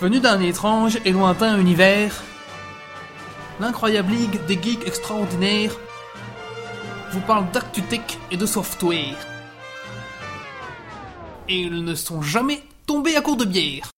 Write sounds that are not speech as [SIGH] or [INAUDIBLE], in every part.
Venu d'un étrange et lointain univers, l'incroyable ligue des geeks extraordinaires vous parle d'actu tech et de software. Et ils ne sont jamais tombés à court de bière.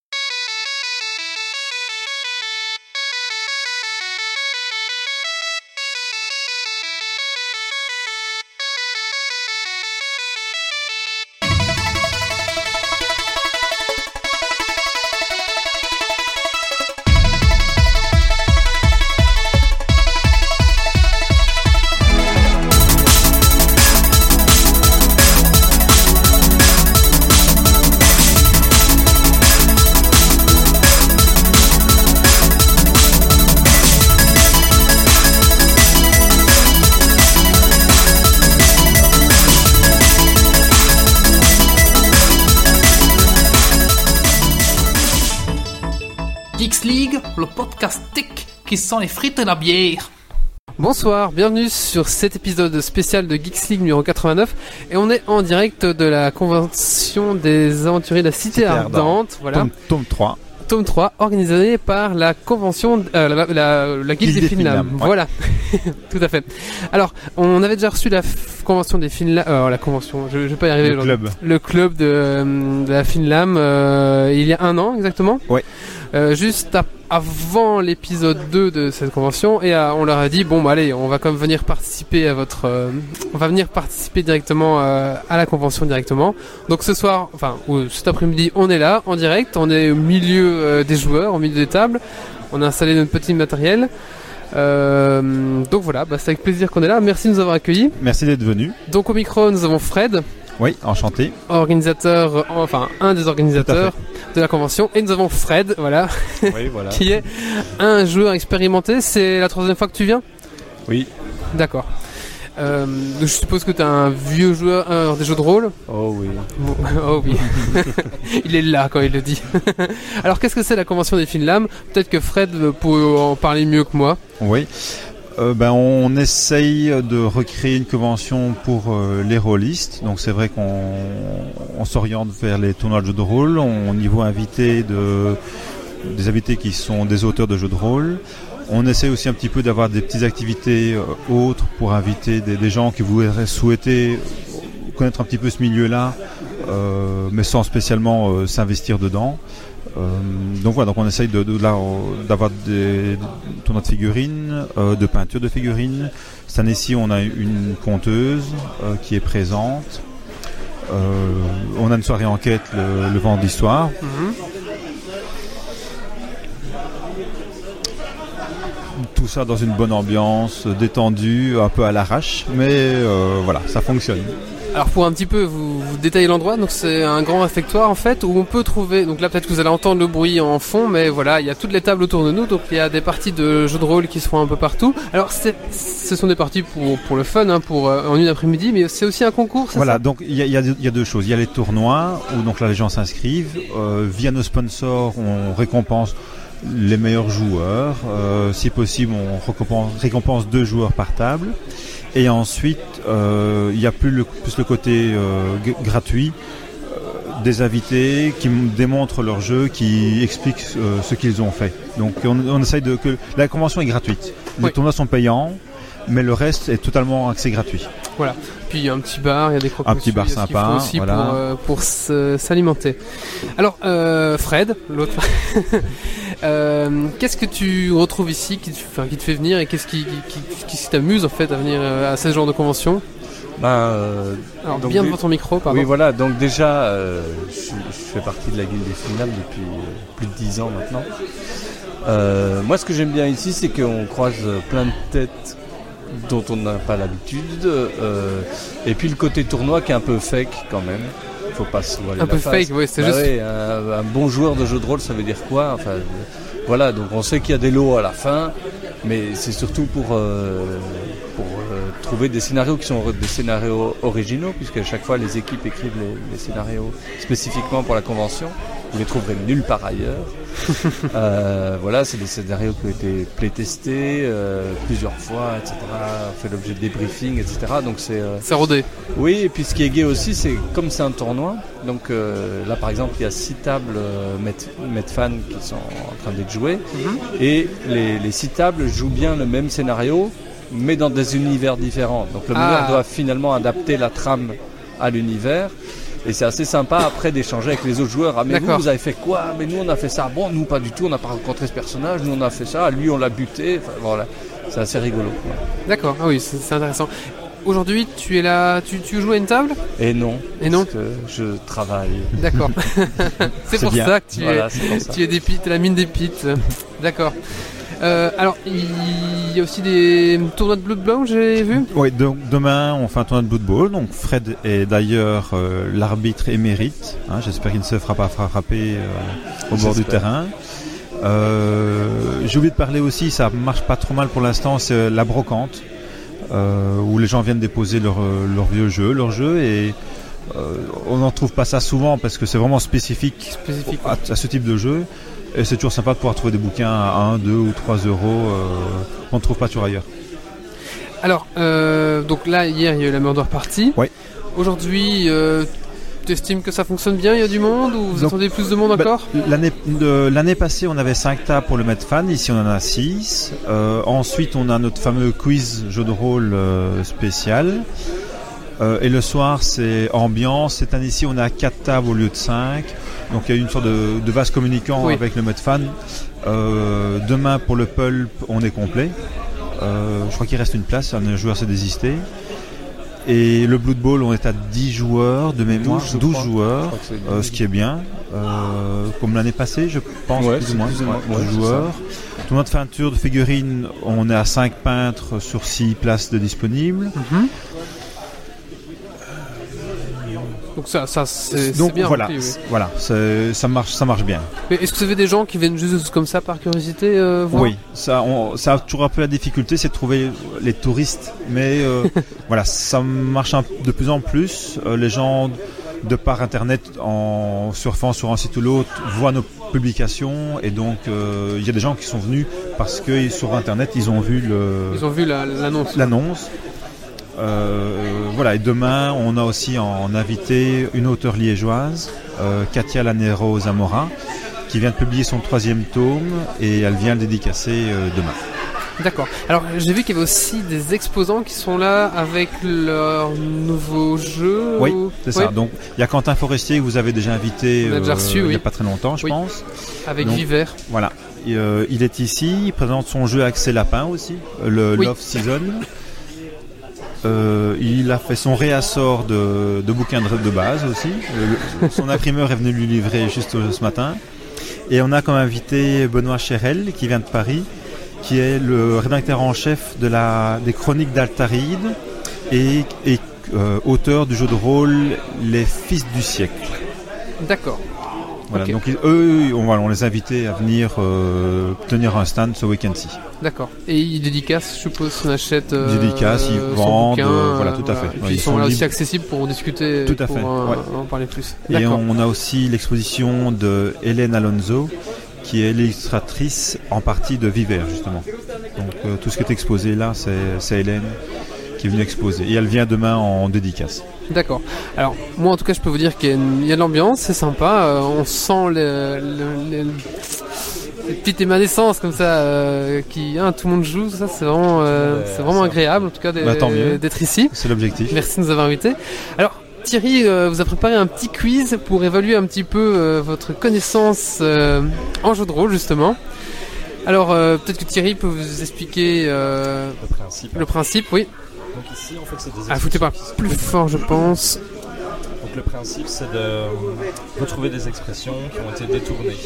Les frites et la bière. Bonsoir, bienvenue sur cet épisode spécial de Geeks League numéro 89 et on est en direct de la convention des aventuriers de la Cité, Cité Ardente, Ardente. voilà, Tome, tome 3. tome 3, organisé par la convention, euh, la, la, la Guilde Guilde des des Finlam. Ouais. Voilà, [LAUGHS] tout à fait. Alors, on avait déjà reçu la convention des Finlam, euh, la convention, je, je vais pas y arriver Le club. le club de, euh, de la Finlam euh, il y a un an exactement? Ouais. Euh, juste avant l'épisode 2 de cette convention et on leur a dit bon bah allez on va comme venir participer à votre euh, on va venir participer directement euh, à la convention directement. Donc ce soir enfin ou cet après-midi on est là en direct. On est au milieu des joueurs au milieu des tables. On a installé notre petit matériel. Euh, donc voilà bah, c'est avec plaisir qu'on est là. Merci de nous avoir accueillis. Merci d'être venu. donc au micro nous avons Fred Oui, enchanté. organisateur, enfin un des organisateurs de la convention, et nous avons Fred, voilà, [LAUGHS] Oui, voilà. qui est un joueur expérimenté. C'est la troisième fois que tu viens? Oui. D'accord. Euh, je suppose que tu es un vieux joueur euh, des jeux de rôle? Oh oui. Bon, [LAUGHS] oh oui, [LAUGHS] il est là quand il le dit. Alors qu'est-ce que c'est la convention des Finlam Peut-être que Fred peut en parler mieux que moi. Oui. Euh, ben, on essaye de recréer une convention pour euh, les rôlistes. Donc c'est vrai qu'on on s'oriente vers les tournois de jeux de rôle. On y voit inviter de, des invités qui sont des auteurs de jeux de rôle. On essaie aussi un petit peu d'avoir des petites activités euh, autres pour inviter des, gens qui voudraient souhaiter connaître un petit peu ce milieu-là, mais sans spécialement s'investir dedans. Euh, donc voilà, donc on essaye de, de euh, d'avoir des, tournois de figurines, euh, de peinture de figurines. Cette année-ci, on a une conteuse qui est présente. On a une soirée enquête le, le vendredi soir. Tout ça dans une bonne ambiance, détendue, un peu à l'arrache, mais euh, voilà, ça fonctionne. Alors pour un petit peu vous, vous détailler l'endroit, donc c'est un grand réfectoire en fait où on peut trouver. Donc là peut-être que vous allez entendre le bruit en fond, mais voilà, il y a toutes les tables autour de nous, donc il y a des parties de jeux de rôle qui se font un peu partout. Alors ce sont des parties pour pour le fun, hein, pour euh, en une après-midi, mais c'est aussi un concours. Voilà, donc il y a, il y a deux- il y a deux choses. Il y a les tournois où donc là les gens s'inscrivent. Euh, via nos sponsors, on récompense les meilleurs joueurs. Euh, si possible, on récompense, récompense deux joueurs par table. Et ensuite, euh, il y a plus le, plus le côté euh, gratuit des invités qui démontrent leur jeu, qui expliquent ce qu'ils ont fait. Donc on, on essaye de que la convention est gratuite. Les Oui. tournois sont payants, mais le reste est totalement accès gratuit. Puis il y a un petit bar, il y a des croque Un petit bar sympa, aussi voilà. pour pour s'alimenter. Alors euh, Fred, l'autre. [LAUGHS] euh, qu'est-ce que tu retrouves ici qui te, enfin, qui te fait venir et qu'est-ce qui qui, qui- qui t'amuse en fait à venir euh, à ce genre de convention? Ben, euh, Alors Donc, bien devant ton micro, pardon. oui, voilà, donc déjà, euh, je, fais partie de la guilde des finales depuis plus de 10 ans maintenant. Moi, ce que j'aime bien ici, c'est qu'on croise plein de têtes dont on n'a pas l'habitude. et puis le côté tournoi qui est un peu fake quand même. Faut pas se voiler Un la peu face. fake, oui, c'est Bah juste. ouais, un, un bon joueur de jeu de rôle, ça veut dire quoi? Enfin, euh, voilà, donc on sait qu'il y a des lots à la fin, mais c'est surtout pour, euh, pour euh, trouver des scénarios qui sont des scénarios originaux, puisque à chaque fois les équipes écrivent les, les scénarios spécifiquement pour la convention. Vous les trouverez nulle part ailleurs. [LAUGHS] Euh, voilà, c'est des scénarios qui ont été playtestés euh, plusieurs fois, etc. Fait l'objet de débriefing, etc. Donc c'est euh, C'est rodé. oui, et puis ce qui est gay aussi, c'est comme c'est un tournoi. Donc là, par exemple, il y a six tables Met- Metfan qui sont en train d'être jouées, et les, les six tables jouent bien le même scénario, mais dans des univers différents. Donc le Ah. meneur doit finalement adapter la trame à l'univers. Et c'est assez sympa après d'échanger avec les autres joueurs. Ah mais vous, vous avez fait quoi? Mais nous on a fait ça. Bon, nous pas du tout, on n'a pas rencontré ce personnage. Nous on a fait ça. Lui on l'a buté. Enfin, voilà, c'est assez rigolo. D'accord. Ah oui, c'est intéressant. Aujourd'hui, tu es là, tu, tu joues à une table? Et non. Et non? Parce que je travaille. D'accord. [LAUGHS] c'est pour bien. ça que tu es, Voilà, pour tu es des la mine des pits. D'accord. Euh, alors, il y a aussi des tournois de Blood Blanc, j'ai vu. Oui, donc demain on fait un tournoi de Blood Bowl. Donc Fred est d'ailleurs euh, l'arbitre émérite. hein. J'espère qu'il ne se fera pas frapper euh, au bord du terrain. Euh, J'ai oublié de parler aussi, ça marche pas trop mal pour l'instant, c'est la brocante, euh, où les gens viennent déposer leur, leur vieux jeu, leur jeu, et euh, on n'en trouve pas ça souvent parce que c'est vraiment spécifique Spécifique. à, à ce type de jeu. Et c'est toujours sympa de pouvoir trouver des bouquins à 1, 2 ou 3 euros euh, qu'on ne trouve pas toujours ailleurs. Alors, euh, donc là, hier, il y a eu la Murder Party. Ouais. Aujourd'hui, euh, tu estimes que ça fonctionne bien Il y a du monde ou vous Donc, attendez plus de monde Bah, encore? L'année de- l'année passée, on avait 5 tables pour le mettre fan. Ici, on en a 6. ensuite, on a notre fameux quiz jeu de rôle euh, spécial. Euh, et le soir, c'est ambiance. Cette année-ci, on a 4 tables au lieu de 5. Donc, il y a une sorte de, de vase communicant Oui. avec le mode fan. Euh, demain, pour le pulp, on est complet. Euh, je crois qu'il reste une place. Un joueur s'est désisté. Et le Blood Bowl, on est à 10 joueurs de mémoire. 12, je 12 crois. Je joueurs. Euh, ce qui est bien, euh, comme l'année passée, je pense, Ouais, plus ou moins, plus ou moins, ouais, ouais, de c'est joueurs. Tournoi de peinture de figurines, on est à 5 peintres sur 6 places de disponibles. Mhm. Donc ça, ça c'est Donc bien voilà, rempli, oui. c- voilà, ça marche, ça marche bien. Mais est-ce que vous avez des gens qui viennent juste comme ça par curiosité euh, voir? Oui, ça, on, ça a toujours un peu la difficulté, c'est de trouver les touristes, mais euh, [LAUGHS] voilà, ça marche un- de plus en plus. Euh, les gens de par internet, en surfant sur un site ou l'autre, voient nos publications et donc euh, il y a des gens qui sont venus parce que sur internet ils ont vu le Ils ont vu la- l'annonce. Euh, voilà, et demain, on a aussi en invité une auteure liégeoise, euh, Katia Lanero Zamora, qui vient de publier son troisième tome et elle vient le dédicacer euh, demain. D'accord. Alors j'ai vu qu'il y avait aussi des exposants qui sont là avec leur nouveau jeu. Oui, ou- C'est Oui, ça. Donc, il y a Quentin Forestier que vous avez déjà invité déjà reçu, il n'y a pas très longtemps, je Oui. pense. Avec Donc, Viver. Voilà. Et, euh, il est ici, il présente son jeu Accès Lapin aussi, le. Love Season. Euh, il a fait son réassort de, de bouquins de, base aussi. Son imprimeur est venu lui livrer juste ce matin. Et on a comme invité Benoît Chérel, qui vient de Paris, qui est le rédacteur en chef des chroniques d'Altaride et, et euh, auteur du jeu de rôle Les Fils du siècle. D'accord. Voilà, donc ils- eux, on, voilà, on les a invités à venir euh, tenir un stand ce week-end-ci. D'accord. Et ils dédicacent, je suppose, on achète. euh, Ils dédicacent, ils son vendent, bouquin, euh, voilà, tout à fait. Ouais, ils ils sont, sont là aussi accessibles pour discuter. Tout à pour, fait, euh, ouais. en parler plus. Et on a aussi l'exposition de Hélène Alonso, qui est l'illustratrice en partie de Viver, justement. Donc euh, tout ce qui est exposé là, c'est c'est Hélène qui est venue exposer. Et elle vient demain en dédicace. D'accord. Alors, moi en tout cas, je peux vous dire qu'il y a, de l'ambiance, c'est sympa. euh, on sent le, le- le- les petites émanescences comme ça euh, qui, hein, tout le monde joue. Ça, c'est vraiment, euh, c'est vraiment agréable en tout cas d'être Bah, d'être ici. C'est l'objectif. Merci de nous avoir invités. Alors, Thierry vous a préparé un petit quiz pour évaluer un petit peu votre connaissance en jeu de rôle, justement. Alors, peut-être que Thierry peut vous expliquer Le principe. le principe, oui. Donc ici, en fait, c'est des Ah, foutez pas plus fort, je pense. Donc le principe, c'est de euh, retrouver des expressions qui ont été détournées.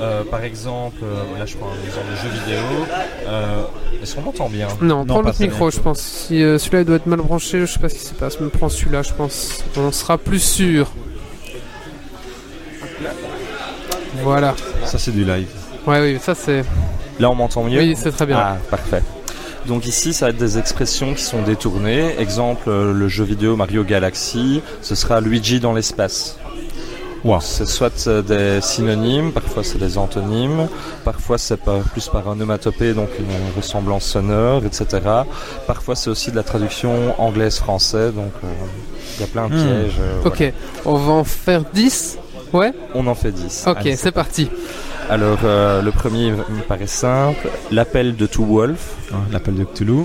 Euh, par exemple, euh, là je prends un exemple de jeu vidéo. Euh, Est-ce qu'on m'entend bien? Non, prends l'autre micro, je pense. Si euh, celui-là il doit être mal branché, je sais pas ce qui se passe, mais prends celui-là, je pense. On sera plus sûr. Voilà. Ça c'est du live. Ouais, oui, ça c'est. Là on m'entend mieux? Oui, c'est très bien. Ah, parfait. Donc ici, ça va être des expressions qui sont détournées. Exemple, euh, le jeu vidéo Mario Galaxy, ce sera Luigi dans l'espace. Ouah. C'est soit euh, des synonymes, parfois c'est des antonymes, parfois c'est plus par un onomatopée, donc une ressemblance sonore, etc. Parfois c'est aussi de la traduction anglaise-français, donc euh, il y a plein de Hmm. pièges. euh, Ok, on va en faire 10 Ouais? On en fait 10. Ok, c'est parti. Alors euh, le premier me paraît simple, l'appel de Two Wolf. Hein, L'appel de Cthulhu.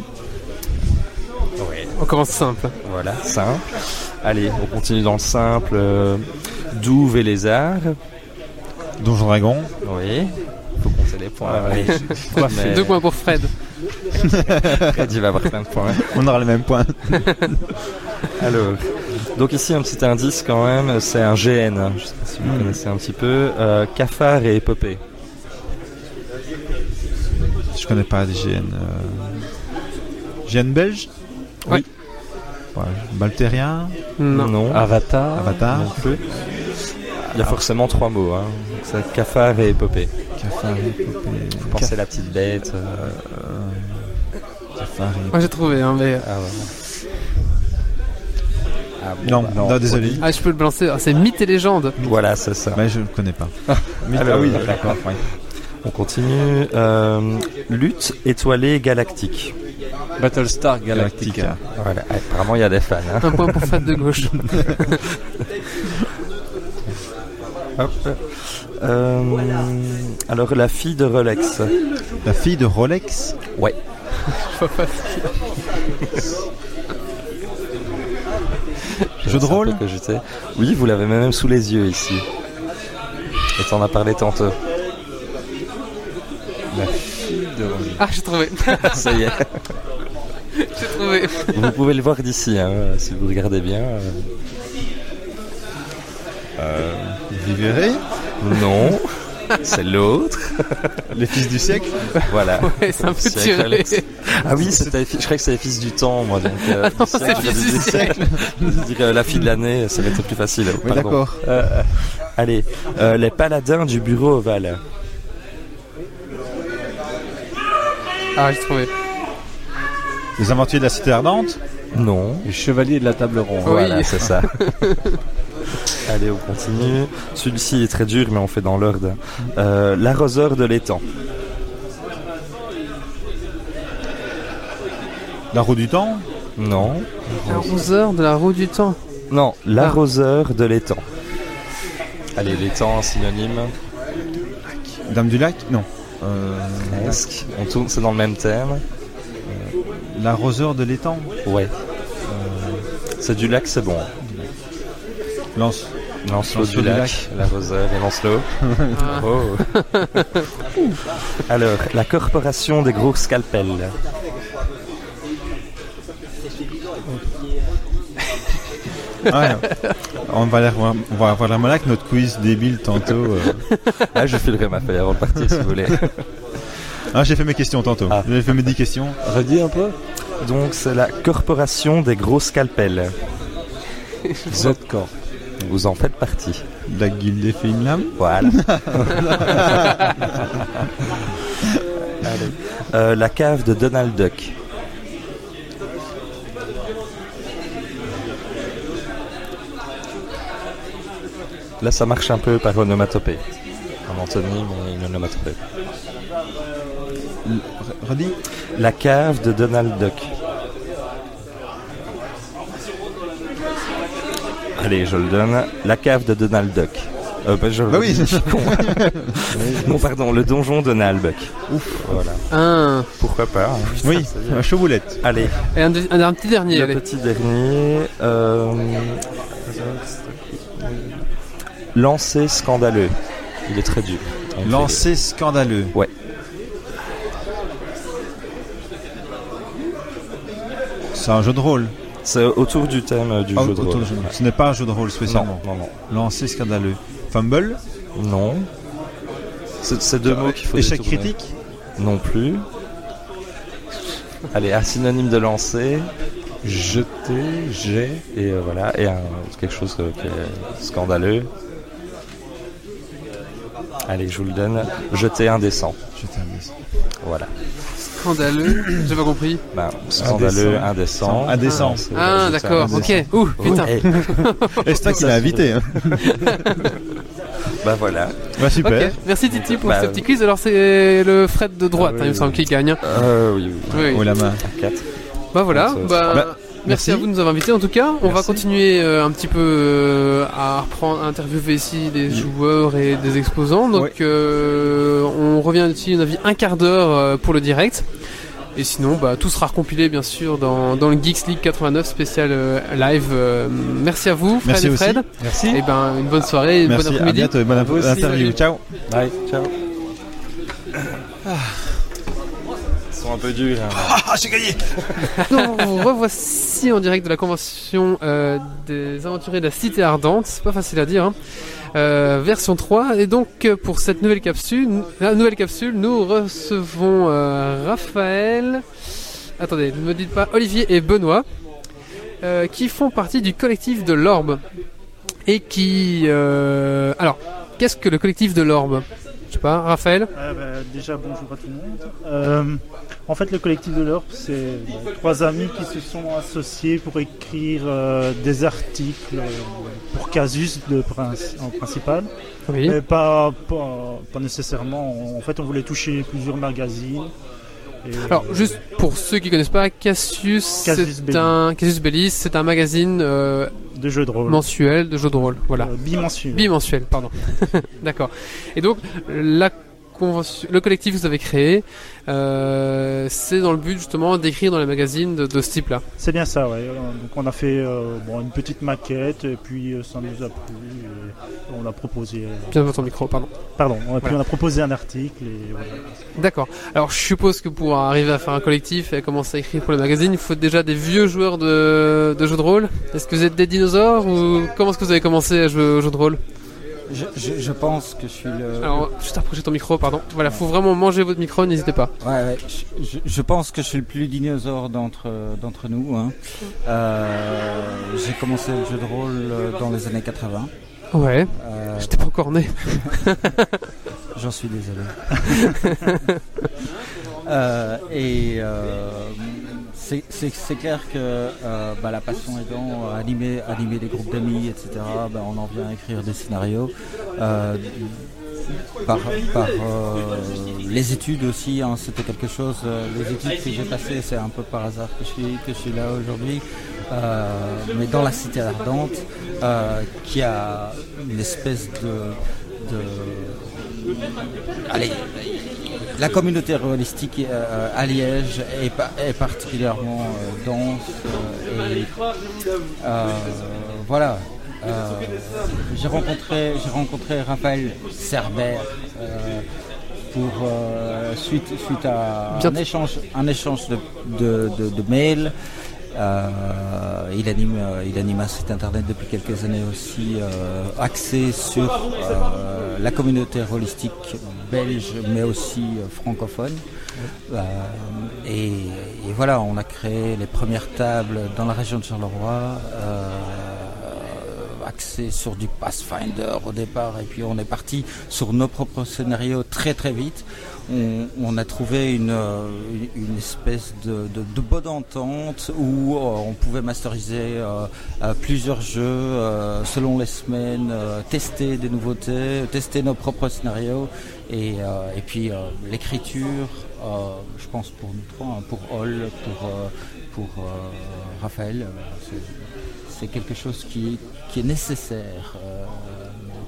On commence simple. Voilà, simple. Allez, on continue dans le simple. euh, Douve et lézard. Donjon Dragon. Oui. Faut compter les points. oui. [LAUGHS] Mais Deux points pour Fred. [LAUGHS] Fred, il va avoir plein de points. On aura le même point. [LAUGHS] Alors, donc ici un petit indice quand même, c'est un GN. hein. Je sais pas si vous Hmm. connaissez un petit peu. Euh, cafard et épopée. Je connais pas des GN. euh, GN belge Oui. Ouais, Baltérien. Non. Avatar. Avatar. Non plus. Il y a forcément trois mots. Hein. C'est cafard et épopée. Cafard épopée. Vous pensez à la petite bête. euh, Cafard et- Moi j'ai trouvé, hein, mais. Ah, voilà. Ah, bon, Non, bah, non, désolé. Ah, je peux le balancer. Ah, c'est mythe et légende. Voilà, c'est ça. Mais je ne connais pas. Mais- Alors, ah oui, d'accord. ouais. On continue. Euh, lutte étoilée galactique. Battlestar Galactica. Galactica. Voilà. Apparemment, il y a des fans. hein. Un point pour Fred de gauche. [LAUGHS] Hop. Euh, alors, la fille de Rolex. La fille de Rolex? Ouais. [LAUGHS] [LAUGHS] Jeu de rôle que j'étais. Oui, vous l'avez même sous les yeux ici. Et t'en as parlé tantôt. La fille de. Ah, j'ai trouvé. [LAUGHS] Ça y est. j'ai trouvé. Vous pouvez le voir d'ici, hein, si vous regardez bien. euh. Vivere. Non. C'est l'autre. Les fils du siècle. Voilà. [LAUGHS] Ouais, c'est un peu C'est tiré. Alex. Ah oui, c'était, je croyais que c'était les fils du temps, moi. Donc, euh, du c'est siècle, fils je du siècle. je dirais la fille de l'année, ça va être plus facile. Oui, Pardon. d'accord. Euh, allez, euh, les paladins du bureau ovale. Ah, j'ai trouvé. Les aventuriers de la cité ardente? Non. Les chevaliers de la table ronde. Oui. Voilà, c'est ça. [LAUGHS] Allez, on continue. Celui-ci est très dur, mais on fait dans l'ordre. Euh, L'arroseur de l'étang. La roue du temps. Non. Arroseur de la roue du temps. Non, l'arroseur de l'étang. Allez, l'étang, synonyme. Dame du lac. Non. Euh, Presque. On tourne, c'est dans le même thème. L'arroseur de l'étang. Ouais. C'est du lac, c'est bon. Lance. Lancelot Lancelot du du lac, lac. l'arroseur et Lancelot. Oh. [LAUGHS] Alors, la corporation des gros scalpels. Ouais. on va aller voir, on va avoir la avec notre quiz débile tantôt. euh. Là, je filerai ma feuille avant de partir si vous voulez. Ah, j'ai fait mes questions tantôt. Ah. J'ai fait mes 10 questions. Redis un peu. Donc, c'est la corporation des gros scalpels. Zodcorp. Vous en faites partie. La guilde des Finlam. Voilà. [LAUGHS] Allez. Euh, la cave de Donald Duck. Là, ça marche un peu par onomatopée. Un antonyme et une onomatopée. Redis. La cave de Donald Duck. Allez, je le donne. La cave de Donald Duck. Euh, bah, je Bah oui. je suis con. non, pardon, le donjon Donald Duck. Ouf. Voilà. Un. Pourquoi pas. hein. Oui, un chevoulette. Allez, Et un, un- un petit dernier, le allez. petit dernier. Euh... Lancer scandaleux. Il est très dur. Lancer scandaleux. Ouais. C'est un jeu de rôle. C'est autour du thème du Ah, jeu de rôle. jeu. Ce n'est pas un jeu de rôle Non, spécialement. non, non. Lancer scandaleux. Fumble. Non. C'est deux mots qu'il faut Échec détourner. critique. Non plus. Allez, un synonyme de lancer. Jeter, jet. Et euh, voilà, et un, quelque chose euh, qui est scandaleux. Allez, je vous le donne. Jeter indécent. Je t'aime. Voilà. Scandaleux. [CLEARS THROAT] J'ai pas compris. Bah, scandaleux, indécent. Indécent. c'est- Ah, c'est d'accord. indécent. Ok. Ouh, putain. Et- [LAUGHS] Et c'est toi qui l'as invité. Hein. [LAUGHS] bah voilà. Bah, super. Merci Titi pour Bah, ce petit quiz. Alors c'est le Fred de droite, Ah, oui, hein, il me oui, semble, qui gagne. Euh, oui, oui. Oui. Oh la main. Quatre. Bah voilà. Bah, Bah, merci merci. à vous de nous avoir invités. En tout cas, on va continuer euh, un petit peu euh, à reprendre, à interviewer ici des joueurs et des exposants. Donc Ouais. euh, on revient ici, on a vu un quart d'heure euh, pour le direct. Et sinon, bah, tout sera recompilé bien sûr dans, dans le Geeks League 89 spécial euh, live. Euh, merci à vous, Fred Merci et aussi. Fred. Merci. Et ben une bonne soirée, une bonne Merci. À après-midi. bientôt. et Bonne aussi, interview. Ciao. Bye. Ciao. Ils sont un peu durs. hein. [LAUGHS] Ah, j'ai gagné. [LAUGHS] Donc, vous revoici en direct de la convention euh, des aventuriers de la Cité Ardente. C'est pas facile à dire. hein. Euh, version 3. Et donc, pour cette nouvelle capsule, la nouvelle capsule, nous recevons euh, Raphaël. Attendez, ne me dites pas Olivier et Benoît, euh, qui font partie du collectif de l'Orbe. Et qui. euh, alors, qu'est-ce que le collectif de l'Orbe? Pas, Raphaël Ah bah, déjà, bonjour à tout le monde. Euh, en fait, le collectif de l'Europe, c'est bah, trois amis qui se sont associés pour écrire euh, des articles euh, pour Casus de princi- en principal. Oui. Mais pas, pas, pas nécessairement. En fait, on voulait toucher plusieurs magazines. Alors, euh, juste pour ceux qui connaissent pas, Cassius, c'est un Belli, c'est un magazine euh, de jeux de rôle. mensuel de jeux de rôle. Voilà, Euh, bimensuel. bimensuel, pardon. [LAUGHS] D'accord. Et donc la le collectif que vous avez créé, euh, c'est dans le but justement d'écrire dans les magazines de, de ce type-là. C'est bien ça, ouais. Donc, on a fait euh, bon, une petite maquette et puis euh, ça nous a plu. et on a proposé. euh, Bien votre micro, pardon. pardon. Puis Voilà. on a proposé un article et voilà. D'accord. Alors je suppose que pour arriver à faire un collectif et commencer à écrire pour les magazines, il faut déjà des vieux joueurs de, de jeux de rôle. Est-ce que vous êtes des dinosaures ou comment est-ce que vous avez commencé à jouer aux jeux de rôle? Je, je- je pense que je suis le. Alors juste approcher ton micro, pardon. Voilà, faut vraiment manger votre micro, n'hésitez pas. Ouais, ouais, je, je- je pense que je suis le plus dinosaure d'entre d'entre nous. hein. Euh, J'ai commencé le jeu de rôle euh, dans les années 80. Ouais. Euh, J'étais pas encore né. [LAUGHS] J'en suis désolé. [LAUGHS] Euh, et euh, c'est clair que euh, bah, la passion aidant, euh, animer, animer des groupes d'amis, etc., bah, on en vient à écrire des scénarios. Euh, par, les études aussi, hein, c'était quelque chose. les études que j'ai passées, c'est un peu par hasard que je suis, que je suis là aujourd'hui. Mais dans la cité ardente, qui a une espèce de allez, la communauté holistique euh, à Liège est, pa- est particulièrement euh, dense euh, et euh, voilà. Euh, j'ai rencontré j'ai rencontré Raphaël Cerber euh, pour suite suite à un échange un échange de, de, de- de mails. Euh, il anime il anime un site internet depuis quelques années aussi euh, axé sur euh, la communauté holistique belge mais aussi euh, francophone. Euh, et, voilà, on a créé les premières tables dans la région de Charleroi, euh, axées sur du Pathfinder au départ, et puis on est parti sur nos propres scénarios très très vite. On, a trouvé une, euh, espèce de, bonne entente où euh, on pouvait masteriser euh, plusieurs jeux selon les semaines, tester des nouveautés, tester nos propres scénarios et, puis l'écriture, je pense pour nous trois, pour Hall, pour, Raphaël, c'est quelque chose qui, qui est nécessaire, euh,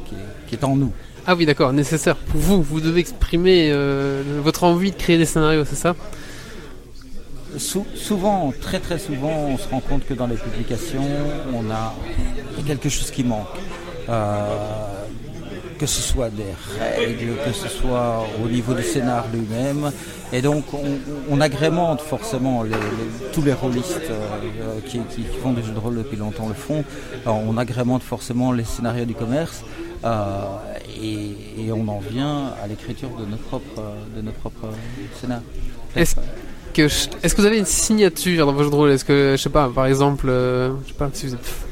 qui, est, qui est en nous. Ah oui, d'accord, nécessaire pour vous. Vous devez exprimer euh, votre envie de créer des scénarios, c'est ça? Sou- souvent, très très souvent, on se rend compte que dans les publications, on a quelque chose qui manque. Euh, que ce soit des règles, que ce soit au niveau du scénar lui-même. Et donc, on, agrémente forcément tous les rôlistes euh, qui, font des jeux de rôle depuis longtemps le font. On agrémente forcément les scénarios du commerce. euh, et, on en vient à l'écriture de nos propres, de nos propres scénars. Est-ce que vous avez une signature dans vos jeux de rôle? Est-ce que, je sais pas, par exemple, euh,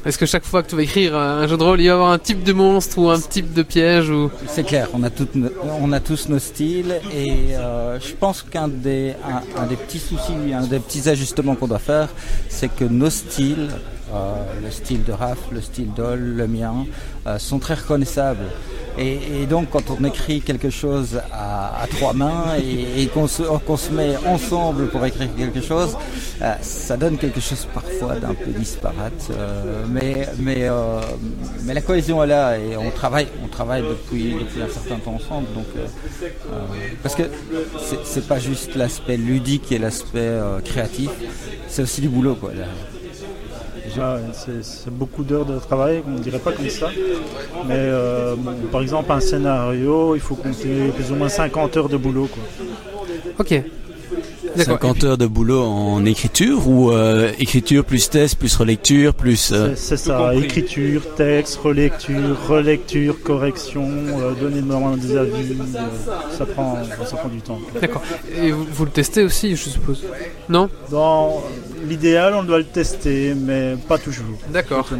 Est-ce que chaque fois que tu vas écrire un jeu de rôle, il va y avoir un type de monstre ou un type de piège ou? C'est clair, on a, tous nos styles et euh, je pense qu'un des, un, des petits soucis, un des petits ajustements qu'on doit faire, c'est que nos styles, euh, le style de Raph, le style d'Ol, le mien, sont très reconnaissables. Et, donc quand on écrit quelque chose à, trois mains et, qu'on se, met ensemble pour écrire quelque chose, euh, ça donne quelque chose parfois d'un peu disparate. euh, euh, mais la cohésion est là et on travaille, depuis, un certain temps ensemble. Donc, parce que c'est- pas juste l'aspect ludique et l'aspect créatif, c'est aussi du boulot. Quoi. C'est beaucoup d'heures de travail, on ne dirait pas comme ça. Mais euh, par exemple, un scénario, il faut compter plus ou moins 50 heures de boulot. Quoi. Ok. D'accord. 50 heures de boulot en écriture ou euh, écriture plus test, plus relecture, plus... euh, C'est ça, écriture, texte, relecture, relecture, correction, euh, donner normalement des avis, euh, ça, prend, ça prend du temps. D'accord. Et vous, vous le testez aussi, je suppose Non? Dans l'idéal, on doit le tester, mais pas toujours. D'accord. [LAUGHS]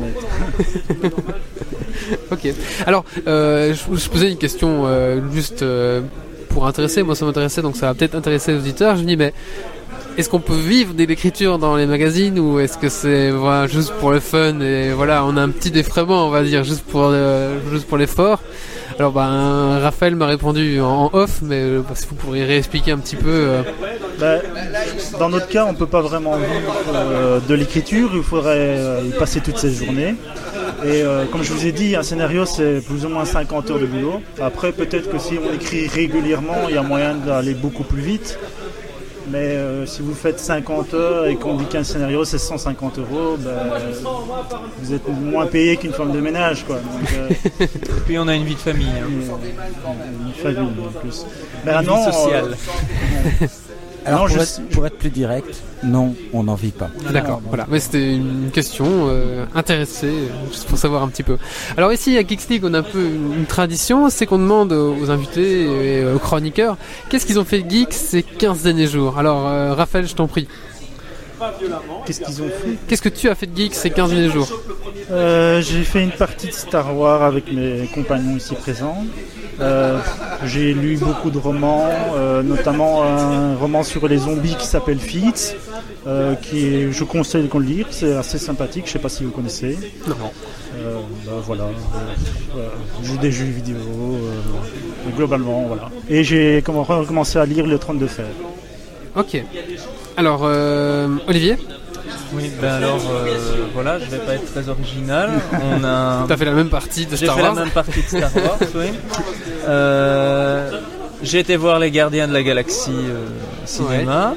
Ok. Alors, euh, je, je posais une question euh, juste euh, pour intéresser. Moi, ça m'intéressait, donc ça va peut-être intéresser les auditeurs. Je me dis, mais est-ce qu'on peut vivre de l'écriture dans les magazines ou est-ce que c'est voilà, juste pour le fun et voilà, on a un petit défraiement, on va dire, juste pour euh, juste pour l'effort? Alors, ben, Raphaël m'a répondu en off, mais euh, bah, si vous pourriez réexpliquer un petit peu. euh, Ben, dans notre cas, on peut pas vraiment vivre de l'écriture, il faudrait y passer toutes ces journées. Et euh, comme je vous ai dit, un scénario c'est plus ou moins 50 heures de boulot. Après, peut-être que si on écrit régulièrement, il y a moyen d'aller beaucoup plus vite. Mais euh, si vous faites 50 heures et qu'on dit qu'un scénario c'est 150 euros, ben, vous êtes moins payé qu'une femme de ménage. Quoi. Donc, euh, Et [LAUGHS] puis on a une vie de famille. hein. une, une famille en plus. Mais Une ah vie non, sociale. Alors Non, pour, je être, suis- pour être plus direct, non, on n'en vit pas. D'accord, voilà. Mais c'était une question euh, intéressée, juste pour savoir un petit peu. Alors ici à Geeks League, on a un peu une, tradition, c'est qu'on demande aux invités et aux chroniqueurs qu'est-ce qu'ils ont fait de geeks ces 15 derniers jours? Alors euh, Raphaël, je t'en prie. qu'est-ce qu'ils ont fait? Qu'est-ce que tu as fait de geeks ces 15 derniers jours? Euh, j'ai fait une partie de Star Wars avec mes compagnons ici présents. Euh, j'ai lu beaucoup de romans, euh, notamment un roman sur les zombies qui s'appelle Feats, euh, qui est, je conseille qu'on le lire, c'est assez sympathique, je sais pas si vous connaissez. Non. Bah, voilà, joue des jeux vidéo, globalement, voilà. Et j'ai comm- recommencé à lire Le Trône de Fer. Ok. Alors Olivier, Oui, ben alors euh, voilà, je vais pas être très original. On a. [LAUGHS] tu as fait la même partie de J'ai Star fait Wars. la même partie de Star Wars, [LAUGHS] oui. Euh, j'ai été voir les Gardiens de la Galaxie euh, cinéma.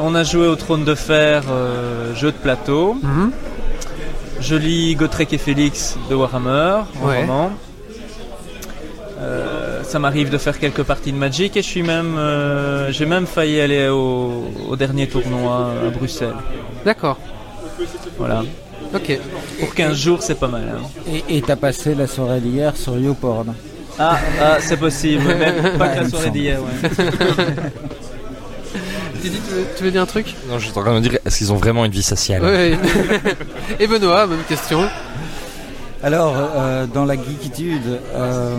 On a joué au Trône de Fer, jeu de plateau. Mhm. Je lis Gotrek et Félix de Warhammer, Ouais. roman. Euh, ça m'arrive de faire quelques parties de Magic et je suis même, euh, j'ai même failli aller au, au dernier tournoi à Bruxelles. D'accord. Voilà. Ok. Pour 15 jours, c'est pas mal. hein. Et t'as passé la soirée d'hier sur YouPorn. Ah, ah, c'est possible, [LAUGHS] même pas que la soirée d'hier. Ouais. [LAUGHS] Tu veux, tu veux dire un truc? Non, je suis en train de me dire, est-ce qu'ils ont vraiment une vie sociale? Ouais. [LAUGHS] Et Benoît, même question. Alors, euh, dans la geekitude, euh,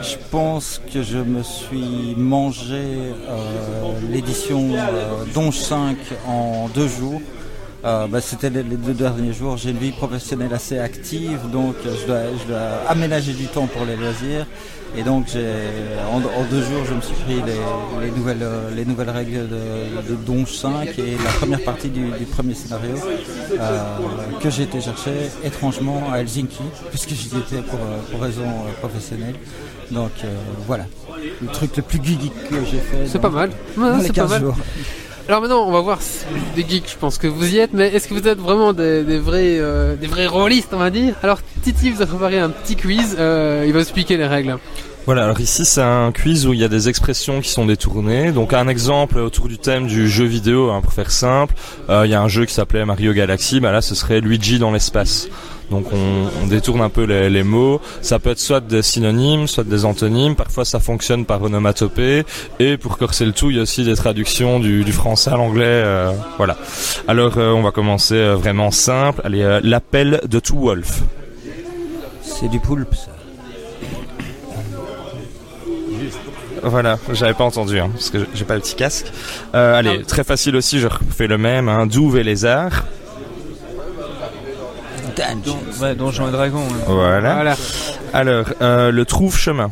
je pense que je me suis mangé euh, l'édition Donge 5 en deux jours. Euh, bah, C'était les, les deux derniers jours. J'ai une vie professionnelle assez active, donc euh, je dois, je dois aménager du temps pour les loisirs. Et donc, j'ai, en, en deux jours, je me suis pris les, les nouvelles, euh, les nouvelles règles de, de Donge 5 et la première partie du, du premier scénario euh, que j'ai été chercher étrangement à Helsinki, puisque j'y étais pour, euh, pour raison professionnelle. Donc euh, voilà, le truc le plus geek que j'ai fait. C'est pas mal. Ouais, c'est pas 15 mal. jours. Alors maintenant, on va voir des geeks. Je pense que vous y êtes, mais est-ce que vous êtes vraiment des, des vrais, euh, des vrais rôlistes, on va dire? Alors Titi vous a préparé un petit quiz. euh, il va expliquer les règles. Voilà, alors ici c'est un quiz où il y a des expressions qui sont détournées. Donc un exemple autour du thème du jeu vidéo, hein, pour faire simple, euh, il y a un jeu qui s'appelait Mario Galaxy, bah là ce serait Luigi dans l'espace. Donc on, on détourne un peu les, les mots. Ça peut être soit des synonymes, soit des antonymes. Parfois ça fonctionne par onomatopée. Et pour corser le tout, il y a aussi des traductions du, du français à l'anglais. euh, voilà. Alors euh, on va commencer euh, vraiment simple. Allez, euh, l'appel de tout Wolf. C'est du poulpe, ça. Voilà, j'avais pas entendu, hein, parce que j'ai pas le petit casque. Euh, allez, très facile aussi, je refais le même. Hein, Douve et lézard. Ouais, Donjons et Dragons. hein. Voilà. Voilà. Alors, euh, le trouve chemin.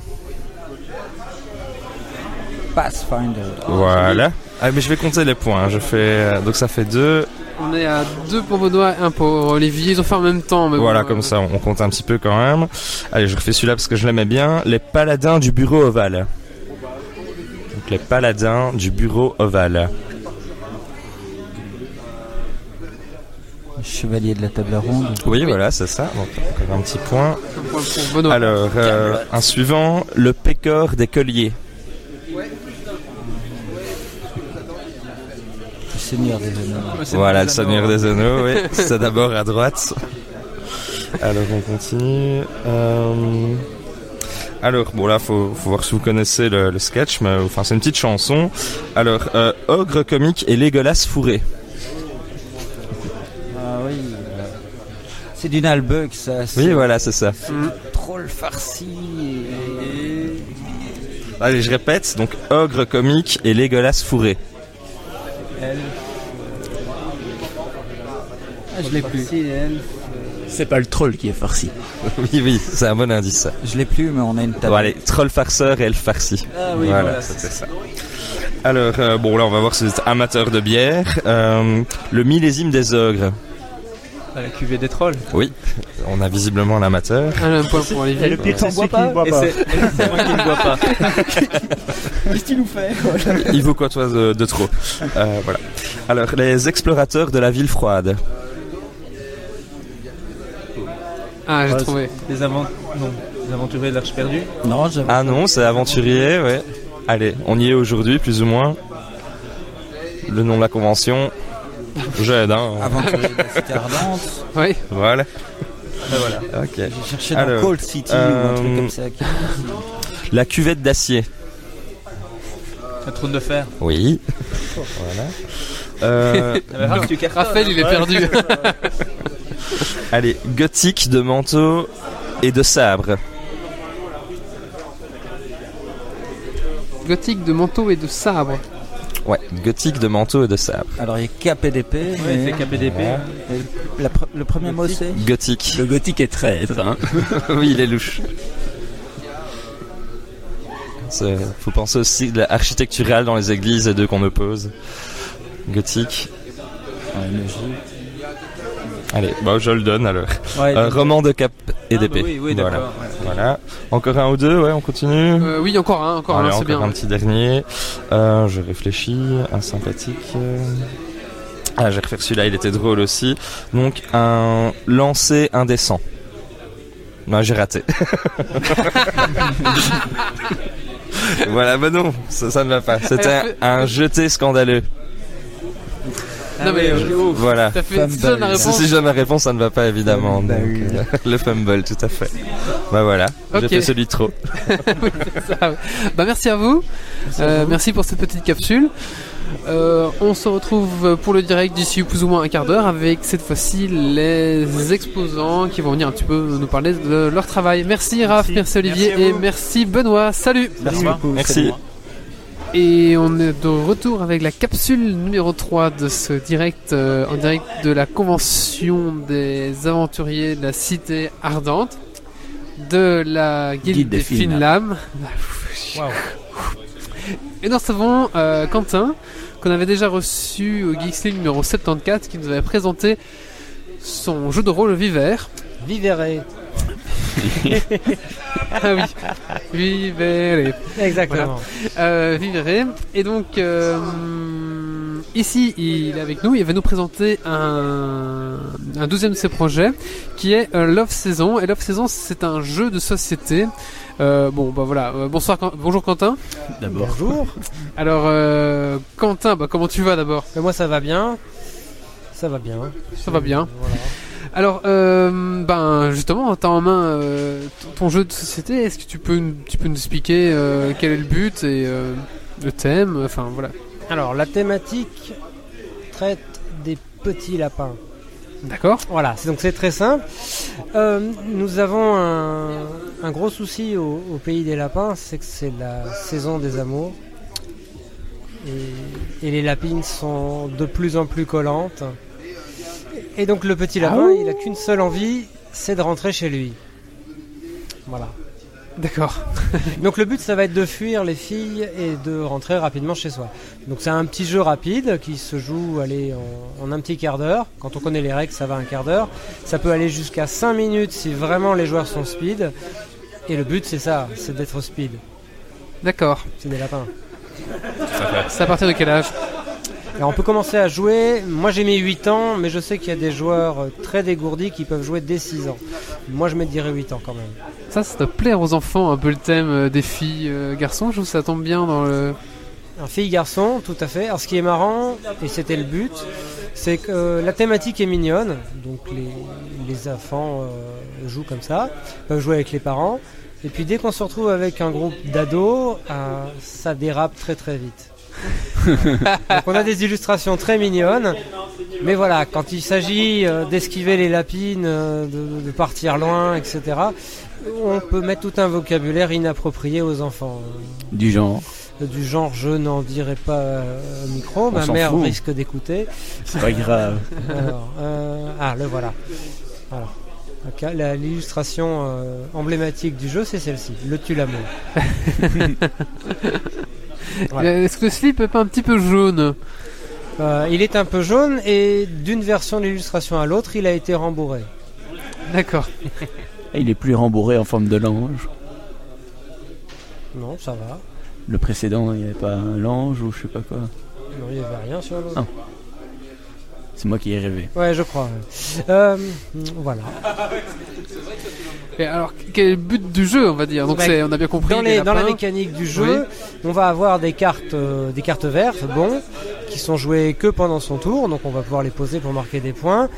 Pathfinder. Voilà. Ah, mais je vais compter les points. hein, Je fais euh, donc ça fait deux. On est à deux pour Benoît et un pour Olivier. Ils ont fait en même temps. Mais bon, voilà, euh, comme ça, on compte un petit peu quand même. Allez, je refais celui-là parce que je l'aimais bien. Les paladins du bureau ovale. Donc les paladins du bureau ovale. Chevalier de la table ronde. Oui, voilà, c'est ça. Donc un petit point. Alors, euh, un suivant, le pécor des colliers. Le Seigneur des Anneaux. Voilà, le Seigneur des Anneaux, oui. [LAUGHS] C'est d'abord à droite. Alors, on continue. Euh, Alors, bon là, faut, faut voir si vous connaissez le, le sketch, mais enfin, c'est une petite chanson. Alors, euh, Ogre comique et Légolas fourré. Oui. euh, C'est du Nalbuck, ça. c'est Oui, voilà, c'est ça. Troll farci. et- Allez, je répète. Donc, Ogre comique et Légolas fourré. Ah, je l'ai plus. C'est pas le troll qui est farci. [LAUGHS] Oui, oui, c'est un bon indice, ça. Je l'ai plus, mais on a une table. Bon, allez, troll farceur et elfe farci. Ah oui, voilà, voilà, c'était ça. Alors, euh, bon, là, on va voir si vous êtes amateur de bière. Euh, le millésime des ogres. À la cuvée des trolls. Oui, on a visiblement un amateur. Un point pour Et Olivier. le pire, c'est bois qui ne boit Et pas. c'est et moi qui ne bois pas. [LAUGHS] Qu'est-ce qu'il nous fait Il vaut quoi, toi, de, de trop Euh, Voilà. Alors, les explorateurs de la ville froide. Ah, j'ai trouvé. Les, avant... non, les aventuriers de l'Arche perdue. Non, j'avais. Ah non, c'est aventurier, ouais. Allez, on y est aujourd'hui, plus ou moins. Le nom de la convention. J'aide, hein. Aventurier de la [LAUGHS] Cité Ardente. Oui. Voilà. Ben voilà. Ok. J'ai cherché dans Alors, Cold City ou un truc euh, comme ça. qui- La cuvette d'acier. Un trône de fer. Oui. [LAUGHS] voilà. Euh, cartonnes. Raphaël, il est perdu. [LAUGHS] allez, gothique de manteau et de sabre. Gothique de manteau et de sabre. Ouais, gothique de manteau et de sabre. Alors il y a KPDP. Ouais, il mais- fait KPDP. La pr- le premier mot c'est? Gothique. Le gothique est traître, hein. [LAUGHS] oui, il est louche. C'est- faut penser aussi de l'architectural dans les églises et deux qu'on oppose. Gothique. Allez, bah je le donne alors. Ouais, Euh, roman de cap et Ah, d'épée. bah oui, oui, voilà. ouais. voilà. Encore un ou deux, ouais, on continue. Euh, oui, encore un, encore Allez, un, c'est bien. un petit dernier. Euh, je réfléchis. Un sympathique. Ah, j'ai refait celui-là, il était drôle aussi. Donc, un lancer indécent. Non, j'ai raté. [LAUGHS] [LAUGHS] voilà, bah non, ça, ça ne va pas. C'était un jeté scandaleux. Non, mais oh, Voilà. t'as fait ça Si, réponse. si je donne la réponse, ça ne va pas évidemment. Bah donc, euh, [LAUGHS] le fumble, tout à fait. Bah voilà, Ok. j'ai fait celui trop. [LAUGHS] Oui, ça. Bah, merci à vous. Euh, merci pour cette petite capsule. Euh, on se retrouve pour le direct d'ici plus ou moins un quart d'heure avec cette fois-ci les exposants qui vont venir un petit peu nous parler de leur travail. Merci Raph, merci, Olivier Merci et vous. merci Benoît. Salut Merci beaucoup. Merci. Et on est de retour avec la capsule numéro 3 de ce direct euh, en direct de la convention des aventuriers de la cité ardente de la guilde, Guilde des, des fines fines lames. [LAUGHS] Et nous recevons euh, Quentin qu'on avait déjà reçu au Geeksling numéro 74 qui nous avait présenté son jeu de rôle Viver. Vivere. [LAUGHS] Ah oui, Vivere. Exactement. Euh, Vivere. Et donc, euh, ici, il est avec nous. Il va nous présenter un, un deuxième de ses projets qui est euh, Love Saison. Et Love Saison, c'est un jeu de société. Euh, bon, bah voilà. Euh, bonsoir, bonjour Quentin. D'abord. Bonjour. Alors, euh, Quentin, bah, comment tu vas d'abord? Mais moi ça va bien. Ça va bien. Ça va bien. Voilà. Alors, euh, ben justement, t'as en main euh, ton- jeu de société. Est-ce que tu peux, nous- tu peux nous expliquer euh, quel est le but et euh, le thème Enfin voilà. Alors, la thématique traite des petits lapins. D'accord. Voilà, c'est- donc c'est très simple. Nous avons un, un gros souci au, au pays des lapins, c'est que c'est la saison des amours. Et, et les lapines sont de plus en plus collantes. Et donc le petit lapin, il a qu'une seule envie, c'est de rentrer chez lui. Voilà. D'accord. [LAUGHS] Donc le but, ça va être de fuir les filles et de rentrer rapidement chez soi. Donc c'est un petit jeu rapide qui se joue allez, en, en un petit quart d'heure. Quand on connaît les règles, ça va un quart d'heure. Ça peut aller jusqu'à 5 minutes si vraiment les joueurs sont speed. Et le but, c'est ça, c'est d'être speed. D'accord. C'est des lapins. C'est à partir de quel âge? Alors on peut commencer à jouer. Moi j'ai mis 8 ans, mais je sais qu'il y a des joueurs euh, très dégourdis qui peuvent jouer dès 6 ans. Moi je me dirais 8 ans quand même. Ça, ça doit plaire aux enfants un peu le thème euh, des filles euh, garçons. Je trouve que ça tombe bien dans le. Un fille-garçon, tout à fait. Alors ce qui est marrant, et c'était le but, c'est que euh, la thématique est mignonne. Donc les, les enfants euh, jouent comme ça, peuvent jouer avec les parents. Et puis dès qu'on se retrouve avec un groupe d'ados, euh, ça dérape très très vite. [LAUGHS] Donc on a des illustrations très mignonnes. Mais voilà, quand il s'agit euh, d'esquiver les lapines, euh, de, de partir loin, etc., on peut mettre tout un vocabulaire inapproprié aux enfants. Du genre. Du genre, je n'en dirai pas euh, au micro, On ma mère fout. risque d'écouter. C'est pas grave. [LAUGHS] Alors, euh, ah, le voilà. L'illustration euh, emblématique du jeu, c'est celle-ci, le. Voilà. [LAUGHS] Euh, Est-ce que le slip est pas un petit peu jaune Euh, il est un peu jaune et d'une version de l'illustration à l'autre, il a été rembourré. D'accord. Il est plus rembourré en forme de l'ange. Non, ça va. Le précédent, il n'y avait pas un l'ange ou je sais pas quoi. Non, il n'y avait rien sur l'autre. Ah. C'est moi qui ai rêvé. Ouais, je crois. ouais. Euh, voilà. [LAUGHS] Et alors, quel est le but du jeu, on va dire? Donc, Bah, on a bien compris. Dans, les les- dans la mécanique du jeu, on va avoir des cartes, euh, des cartes vertes, bon, qui sont jouées que pendant son tour, donc on va pouvoir les poser pour marquer des points.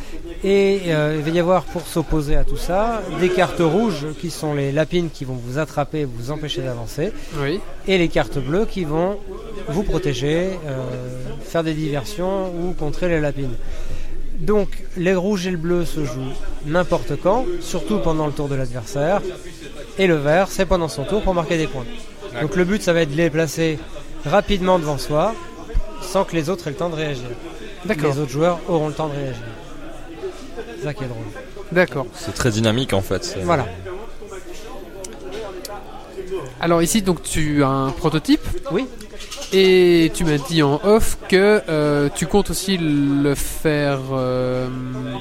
Et euh, il va y avoir pour s'opposer à tout ça des cartes rouges qui sont les lapines qui vont vous attraper, et vous empêcher d'avancer, Oui. et les cartes bleues qui vont vous protéger, euh, faire des diversions ou contrer les lapines. Donc les rouges et le bleu se jouent n'importe quand, surtout pendant le tour de l'adversaire. Et le vert, c'est pendant son tour pour marquer des points. Donc le but, ça va être de les placer rapidement devant soi, sans que les autres aient le temps de réagir. D'accord. Les autres joueurs auront le temps de réagir. C'est ça qui est drôle. D'accord. C'est très dynamique en fait. Voilà. Alors ici, donc tu as un prototype. Oui. Et tu m'as dit en off que euh, tu comptes aussi le faire euh,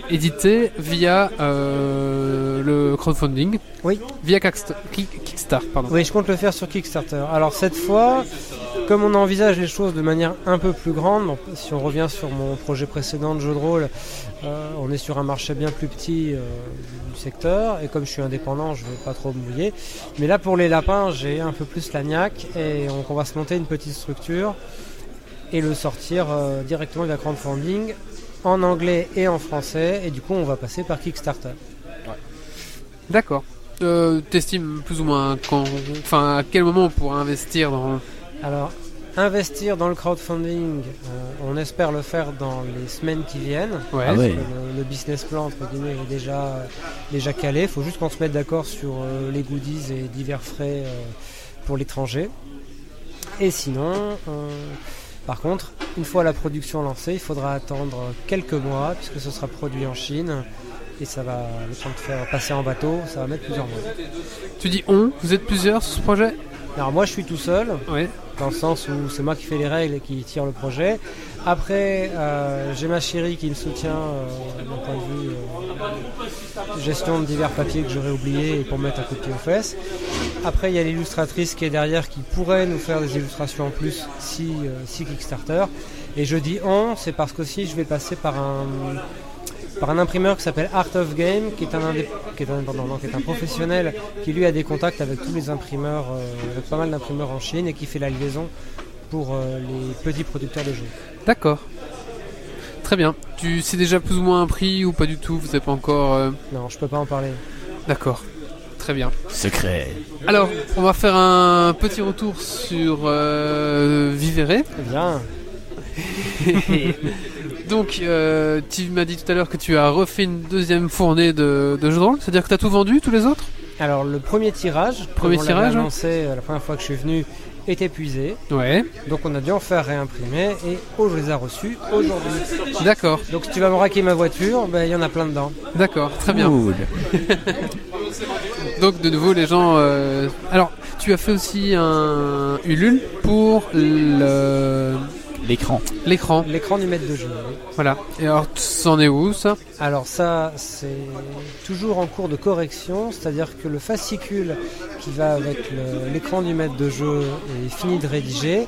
éditer via euh, le crowdfunding. Oui. Via Kickst- Kick- Kickstarter, pardon. Oui, je compte le faire sur Kickstarter. Alors cette fois, comme on envisage les choses de manière un peu plus grande, si on revient sur mon projet précédent de jeu de rôle, euh, on est sur un marché bien plus petit euh, du secteur, et comme je suis indépendant, je ne vais pas trop me mouiller. Mais là, pour les lapins, j'ai un peu plus la niaque, et donc on va se monter une petite structure et le sortir euh, directement via crowdfunding en anglais et en français, et du coup, on va passer par Kickstarter. D'accord. Euh, T'estimes plus ou moins quand, enfin à quel moment on pourra investir dans Alors, investir dans le crowdfunding, euh, on espère le faire dans les semaines qui viennent. Ouais. Ah ouais. Le, le business plan entre guillemets est déjà, déjà calé. Il faut juste qu'on se mette d'accord sur euh, les goodies et divers frais euh, pour l'étranger. Et sinon, euh, par contre, une fois la production lancée, il faudra attendre quelques mois puisque ce sera produit en Chine. Et ça va, le temps de faire passer en bateau, ça va mettre plusieurs mois. Tu dis on Vous êtes plusieurs sur ce projet? Alors moi je suis tout seul, Oui. dans le sens où c'est moi qui fais les règles et qui tire le projet. Après, euh, j'ai ma chérie qui me soutient euh, d'un point de vue euh, gestion de divers papiers que j'aurais oubliés et pour me mettre un coup de pied aux fesses. Après, il y a l'illustratrice qui est derrière qui pourrait nous faire des illustrations en plus si, euh, si Kickstarter. Et je dis on, c'est parce qu'aussi je vais passer par un par un imprimeur qui s'appelle Art of Game, qui est un, indép- qui est un indépendant, non, qui est un professionnel, qui lui a des contacts avec tous les imprimeurs, euh, avec pas mal d'imprimeurs en Chine et qui fait la liaison pour euh, les petits producteurs de jeux. D'accord. Très bien. Tu sais déjà plus ou moins un prix ou pas du tout? Vous n'avez pas encore. euh, Non, je peux pas en parler. D'accord. Très bien. Secret. Alors, on va faire un petit retour sur euh, Vivere. Eh bien, [LAUGHS] Donc, euh, tu m'as dit tout à l'heure que tu as refait une deuxième fournée de, de jeux de rôle. C'est-à-dire que tu as tout vendu, tous les autres? Alors le premier tirage, Premier comme on tirage, ouais. annoncé euh, la première fois que je suis venu, est épuisé. Ouais. Donc on a dû en faire réimprimer et oh, je les ai reçus aujourd'hui. D'accord. Donc si tu vas me raquer ma voiture, ben, il y en a plein dedans. D'accord. Très bien. Cool. [LAUGHS] Donc, de nouveau, les gens. euh, Alors, tu as fait aussi un Ulule pour le- L'écran. l'écran. L'écran du maître de jeu. oui. Voilà. Et alors, c'en est où ça? Alors ça, c'est toujours en cours de correction, c'est-à-dire que le fascicule qui va avec l'écran du maître de jeu est fini de rédiger.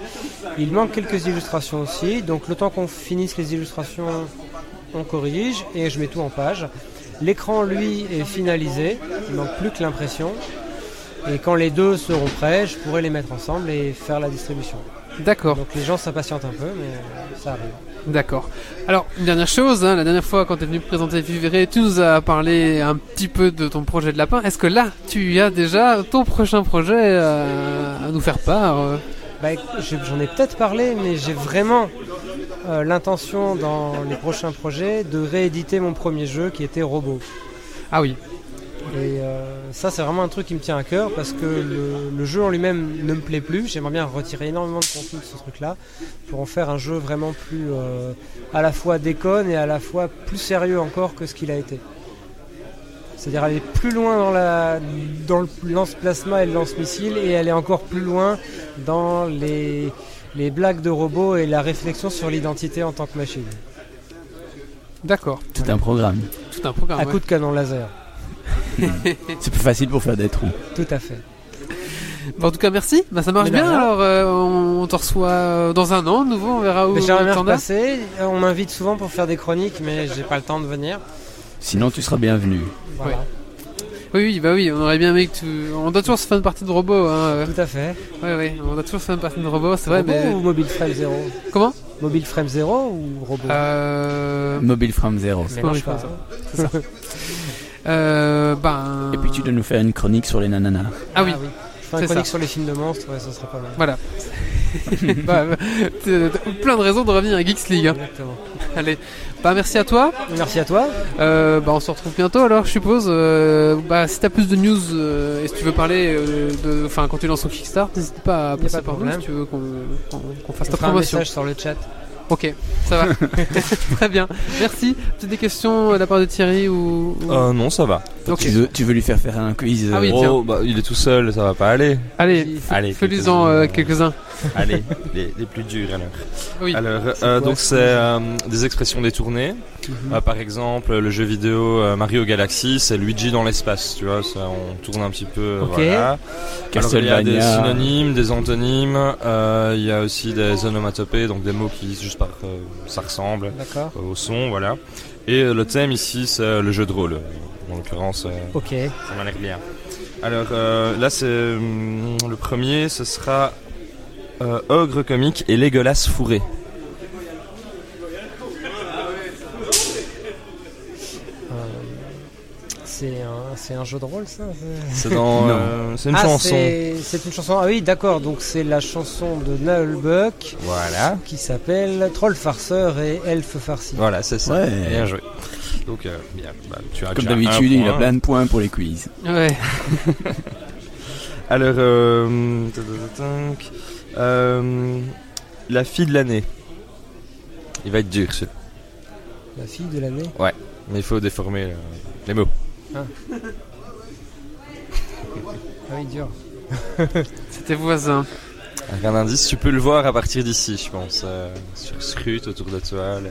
Il manque quelques illustrations aussi, donc le temps qu'on finisse les illustrations, on corrige et je mets tout en page. L'écran, lui, est finalisé, il manque plus que l'impression. Et quand les deux seront prêts, je pourrai les mettre ensemble et faire la distribution. D'accord. Donc les gens s'impatientent un peu, mais ça arrive. D'accord. Alors, une dernière chose, hein, la dernière fois quand tu es venu présenter Vivere, tu nous as parlé un petit peu de ton projet de lapin. Est-ce que là, tu as déjà ton prochain projet euh, à nous faire part euh Bah, J'en ai peut-être parlé, mais j'ai vraiment euh, l'intention dans les prochains projets de rééditer mon premier jeu qui était Robot. Ah oui. Et euh, ça, c'est vraiment un truc qui me tient à cœur parce que le, le jeu en lui-même ne me plaît plus. J'aimerais bien retirer énormément de contenu de ce truc-là pour en faire un jeu vraiment plus euh, à la fois déconne et à la fois plus sérieux encore que ce qu'il a été. C'est-à-dire aller plus loin dans, la, dans le lance-plasma et le lance-missile et aller encore plus loin dans les, les blagues de robots et la réflexion sur l'identité en tant que machine. D'accord. Tout un programme. Tout un programme. À ouais. coup de canon laser. [LAUGHS] C'est plus facile pour faire des trous. Tout à fait. Bon, en tout cas, merci. Bah, ça marche bien. rien. Alors, euh, on te reçoit euh, dans un an, de nouveau. On verra où t'en as. Euh, On m'invite souvent pour faire des chroniques, mais j'ai pas le temps de venir. Sinon, tu seras bienvenu. Voilà. Oui, oui, bah oui, on aurait bien aimé que tu... On doit toujours se faire une partie de robot, hein. Tout à fait. Ouais, ouais, on doit toujours se faire une partie de robot, c'est vrai, Robot mais... ou Mobile Frame 0 Comment? Mobile Frame 0 ou robot? Euh... Mobile Frame Zero. Mais Mobile lâche pas. C'est ça. [LAUGHS] Euh... Ben... Et puis tu dois nous faire une chronique sur les nananas. Ah oui, Je ferai C'est une chronique ça. sur les films de monstres, ouais, ça serait pas mal. voilà. [LAUGHS] bah, t'as plein de raisons de revenir à Geeks League. hein. Exactement. Allez, bah merci à toi. Merci à toi. Euh, bah on se retrouve bientôt alors je suppose. Euh, bah si t'as plus de news euh, et si tu veux parler euh, de, enfin quand tu lances ton Kickstart, n'hésite pas à passer pas par nous si tu veux qu'on qu'on- qu'on fasse On ta fera un promotion. message sur le chat. Ok, ça va. [LAUGHS] Très bien. Merci. Peut-être des questions de la part de Thierry ou. ou- Euh, non, ça va. Tu, veux, tu veux lui faire faire un quiz Ah oui, euh, tiens. Oh, bah, il est tout seul, ça va pas aller. Allez. Allez, fais-lui-en euh, quelques-uns. Allez, les, les plus durs alors. Oui. Alors, C'est euh, quoi, donc ce c'est euh, des expressions détournées. Mhm. Euh, par exemple, le jeu vidéo euh, Mario Galaxy, c'est Luigi dans l'espace, tu vois, ça, on tourne un petit peu. Ok. Voilà. Alors, il y a des synonymes, des antonymes, euh, il y a aussi des onomatopées, donc des mots qui juste par euh, ça ressemble D'accord. euh, au son, voilà. Et euh, le thème ici, c'est le jeu de rôle. En l'occurrence, euh, Ok. ça m'a l'air bien. Alors euh, là, c'est hum, le premier, ce sera euh, Ogre comique et Legolas fourré. Euh, c'est un, c'est un jeu de rôle, ça C'est dans, Non. euh, c'est une Ah, chanson. c'est- C'est une chanson. Ah oui, d'accord. Donc c'est la chanson de Naël Buck Voilà, qui s'appelle Troll farceur et Elfe farci. voilà, c'est ça. Ouais. Bien joué. Donc euh, bien, bah, tu as Comme d'habitude, il a plein de points pour les quiz. Ouais. Alors, euh, euh, la fille de l'année. Il va être dur, celui La fille de l'année? mais il faut déformer euh, les mots. Ah [LAUGHS] oui, dur. [LAUGHS] C'était voisin. Alors, un indice, tu peux le voir à partir d'ici, je pense. euh, sur Scrut, autour de toi. les-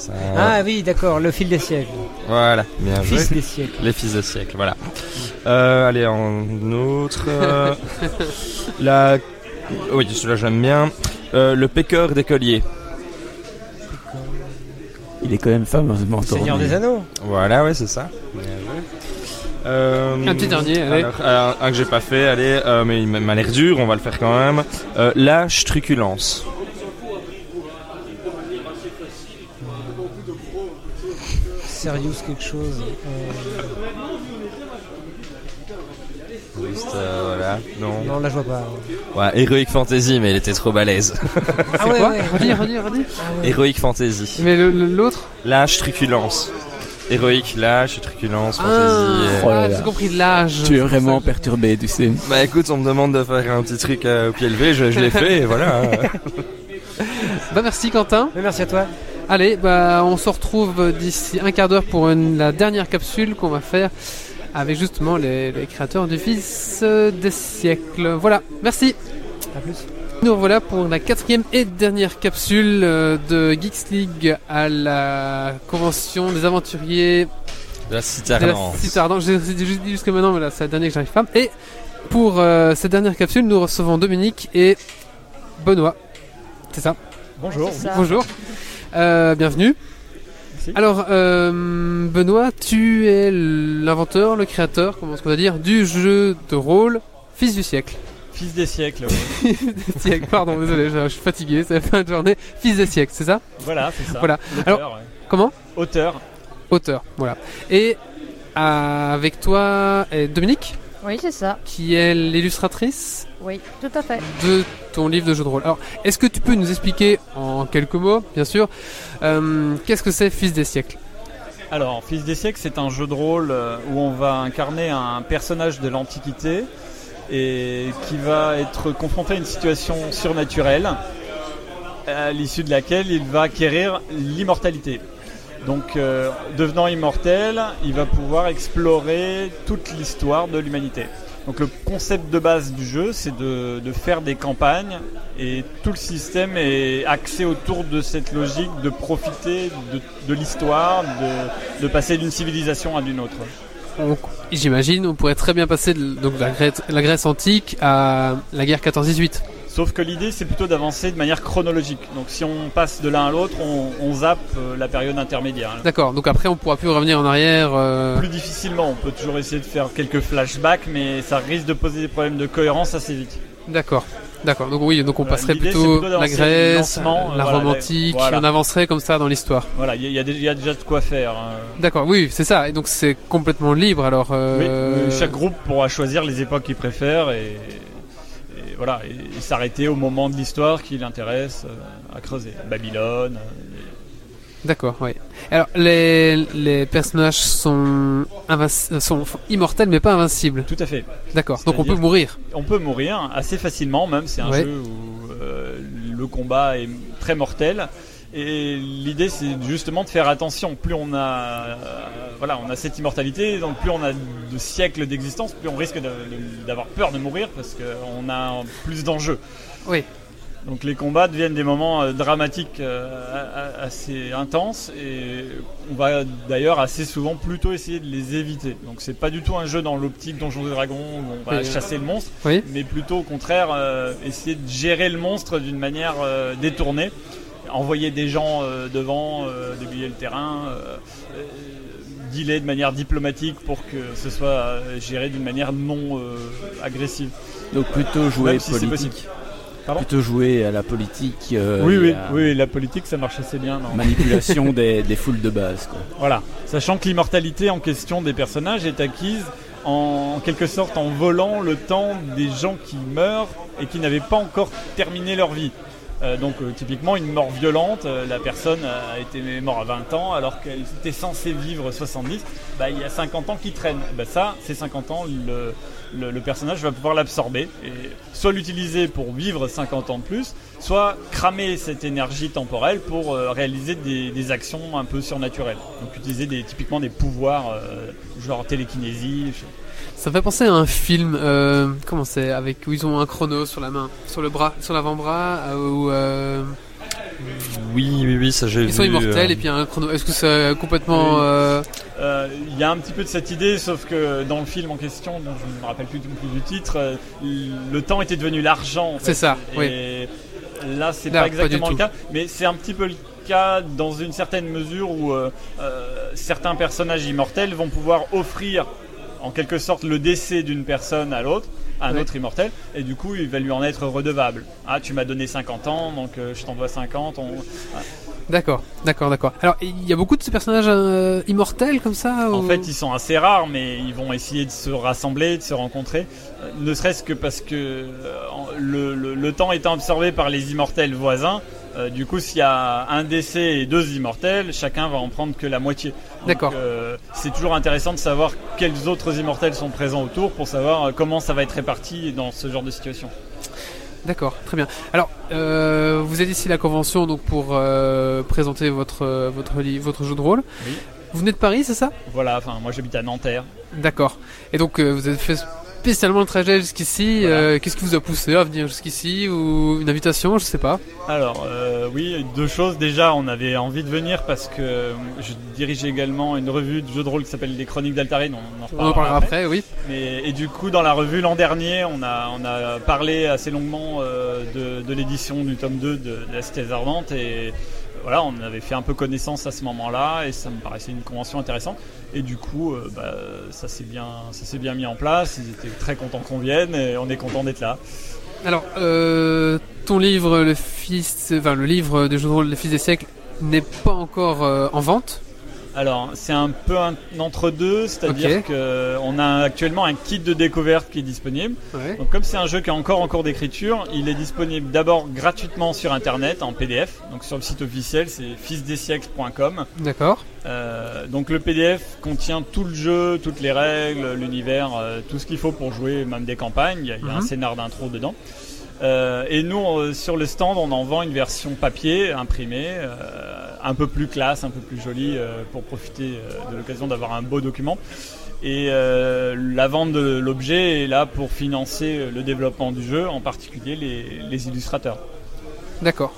Ça- Ah oui, d'accord. Le fil des siècles. Voilà, bien joué. Fils des siècles. Les fils de siècle, voilà. Euh, allez, en autre. euh, la... Oui, celui-là j'aime bien. Euh, le pécor d'écolier. Il est quand même fameusement Seigneur des Anneaux. Voilà, ouais, c'est ça. Bien joué. Euh, Un petit dernier, allez. alors, alors, un que j'ai pas fait, allez, euh, mais il m'a m'a l'air dur, on va le faire quand même. Euh, Lâche truculence. Serious quelque chose. euh, Juste, euh, voilà. Non. Non, là je vois pas. Ouais, Heroic Fantasy, mais il était trop balèze. Ah [LAUGHS] ouais, quoi ouais. Redis, redis, redis. Ah ouais. Heroic Fantasy. Mais le- le- l'autre Lâche, truculence. Héroïque, lâche, truculence, fantasy. Ah, Oh là ah, là. j'ai compris de l'âge. Tu es vraiment perturbé, tu sais. Bah écoute, on me demande de faire un petit truc euh, au pied levé, je, je l'ai fait, et voilà. [LAUGHS] Bah merci Quentin. Mais merci à toi. Allez, bah on se retrouve d'ici un quart d'heure pour une- la dernière capsule qu'on va faire avec justement les, les créateurs du Fils des siècles. Voilà, merci. À plus. Nous revoilà pour la quatrième et dernière capsule euh, de Geeks League à la convention des aventuriers La cité de la ardente. Cité Ardente. J'ai j'ai juste dit jusque maintenant, mais là c'est la dernière que j'arrive pas. Et pour euh, cette dernière capsule, nous recevons Dominique et Benoît. C'est ça? Bonjour. Bonjour. Euh, bienvenue. Merci. Alors, euh, Benoît, tu es l'inventeur, le créateur, comment est-ce qu'on va dire, du jeu de rôle Fils du siècle. Fils des siècles. ouais. [LAUGHS] Des siècles, Pardon, désolé, je, je suis fatigué, c'est la fin de journée. Fils des siècles, c'est ça voilà, c'est ça. Voilà. Ouais. Comment Auteur. Auteur, voilà. Et euh, avec toi, Dominique, Oui, c'est ça. qui est l'illustratrice Oui, tout à fait. de ton livre de jeu de rôle. Alors, est-ce que tu peux nous expliquer en quelques mots, bien sûr, euh, qu'est-ce que c'est Fils des siècles? Alors, Fils des siècles, c'est un jeu de rôle euh, où on va incarner un personnage de l'Antiquité et qui va être confronté à une situation surnaturelle à l'issue de laquelle il va acquérir l'immortalité. Donc, euh, devenant immortel, il va pouvoir explorer toute l'histoire de l'humanité. Donc, le concept de base du jeu, c'est de, faire des campagnes et tout le système est axé autour de cette logique de profiter de, l'histoire, de, passer d'une civilisation à d'une autre. J'imagine, on pourrait très bien passer de, la Grèce antique à la guerre 14-18. Sauf que l'idée, c'est plutôt d'avancer de manière chronologique. Donc, si on passe de l'un à l'autre, on, on zappe euh, la période intermédiaire. D'accord, donc après on pourra plus revenir en arrière. euh, Plus difficilement, on peut toujours essayer de faire quelques flashbacks, mais ça risque de poser des problèmes de cohérence assez vite. D'accord, d'accord. Donc oui, donc on passerait plutôt plutôt la Grèce, lancement, la voilà, Rome antique, voilà. on avancerait comme ça dans l'histoire. Voilà, il y, a- y y déjà de quoi faire. hein. D'accord, oui, c'est ça. Et donc c'est complètement libre alors. Oui, euh, euh, chaque groupe pourra choisir les époques qu'il préfère et voilà, et, et s'arrêter au moment de l'histoire qui l'intéresse euh, à creuser. Babylone. euh, D'accord, oui. Alors les, les personnages sont, sont immortels mais pas invincibles. Tout à fait. D'accord, donc on peut mourir. On peut mourir assez facilement, même c'est un Ouais. jeu où euh, le combat est très mortel. Et l'idée, c'est justement de faire attention. Plus on a, euh, voilà, on a cette immortalité, donc plus on a de siècles d'existence, plus on risque d'avoir peur de mourir parce qu'on a plus d'enjeux. Oui. Donc les combats deviennent des moments euh, dramatiques euh, assez intenses et on va d'ailleurs assez souvent plutôt essayer de les éviter. Donc c'est pas du tout un jeu dans l'optique Donjons et Dragons où on va Oui. chasser le monstre, Oui. mais plutôt au contraire essayer de gérer le monstre d'une manière détournée, envoyer des gens euh, devant, euh, déblayer le terrain. euh, dealer de manière diplomatique pour que ce soit géré d'une manière non agressive. Donc plutôt jouer si politique. Pardon? Plutôt jouer à la politique. euh, oui, oui, à oui, la politique ça marche assez bien. non? Manipulation [LAUGHS] des, des foules de base. Quoi. Voilà, sachant que l'immortalité en question des personnages est acquise en, en quelque sorte en volant le temps des gens qui meurent et qui n'avaient pas encore terminé leur vie. Euh, donc euh, typiquement une mort violente, euh, la personne a été morte à 20 ans alors qu'elle était censée vivre 70, bah, il y a 50 ans qui traînent. Bah, ça, ces 50 ans, le, le- personnage va pouvoir l'absorber et soit l'utiliser pour vivre 50 ans de plus, soit cramer cette énergie temporelle pour euh, réaliser des, actions un peu surnaturelles. Donc utiliser des, typiquement des pouvoirs euh, genre télékinésie. Ça me fait penser à un film, euh, comment c'est, avec où ils ont un chrono sur la main, sur le bras, sur l'avant-bras, euh, Oui, oui, oui, ça j'ai vu. ils sont immortels euh, et puis il y a un chrono. Est-ce que c'est complètement Oui. euh, Euh, Il y a un petit peu de cette idée, sauf que dans le film en question, dont je ne me rappelle plus, du- plus du titre, le temps était devenu l'argent. en fait. C'est ça, Et oui. là, c'est pas exactement le cas, mais c'est un petit peu le cas dans une certaine mesure où euh, euh, certains personnages immortels vont pouvoir offrir en quelque sorte le décès d'une personne à l'autre à un Ouais. autre immortel, et du coup il va lui en être redevable. Ah, tu m'as donné 50 ans, donc euh, je t'envoie 50. On... Ah. D'accord, d'accord, d'accord. Alors, il y a beaucoup de ces personnages euh, immortels comme ça En fait, ils sont assez rares, mais ils vont essayer de se rassembler, de se rencontrer, euh, ne serait-ce que parce que le- le temps étant absorbé par les immortels voisins. Euh, du coup, s'il y a un décès et deux immortels, chacun va en prendre que la moitié. D'accord. euh, c'est toujours intéressant de savoir quels autres immortels sont présents autour pour savoir euh, comment ça va être réparti dans ce genre de situation. D'accord, très bien. Alors, euh, vous êtes ici à la convention donc pour présenter votre votre votre jeu de rôle. Oui. Vous venez de Paris, c'est ça? Voilà, enfin, moi j'habite à Nanterre. D'accord. Et donc, vous avez fait spécialement le trajet jusqu'ici. euh, Qu'est-ce qui vous a poussé à venir jusqu'ici ou une invitation, je sais pas. Alors, euh, oui, deux choses. Déjà, on avait envie de venir parce que je dirige également une revue de jeux de rôle qui s'appelle Les Chroniques d'Altarine. On en On en parlera après, oui. Mais, et du coup, dans la revue l'an dernier, on a, on a parlé assez longuement euh, de, de l'édition du tome 2 de, de la Cité des Ardentes et voilà, on avait fait un peu connaissance à ce moment-là et ça me paraissait une convention intéressante. Et du coup, euh, bah, ça s'est bien, ça s'est bien mis en place. Ils étaient très contents qu'on vienne et on est content d'être là. Alors, euh, ton livre, le fils, enfin le livre de jeu de rôle, le fils des siècles, n'est pas encore euh, en vente. Alors, c'est un peu un entre-deux, c'est-à-dire Ok. qu'on a actuellement un kit de découverte qui est disponible. Ouais. Donc, comme c'est un jeu qui est encore en cours d'écriture, il est disponible d'abord gratuitement sur Internet, en PDF. Donc, sur le site officiel, c'est fils-des-siècles.com. D'accord. Euh, donc, le PDF contient tout le jeu, toutes les règles, l'univers, euh, tout ce qu'il faut pour jouer, même des campagnes. Il y a, il y a un Mhm. scénar d'intro dedans. Euh, et nous, euh, sur le stand, on en vend une version papier, imprimée, euh, un peu plus classe, un peu plus jolie, euh, pour profiter euh, de l'occasion d'avoir un beau document. Et euh, la vente de l'objet est là pour financer le développement du jeu, en particulier les, les illustrateurs. D'accord.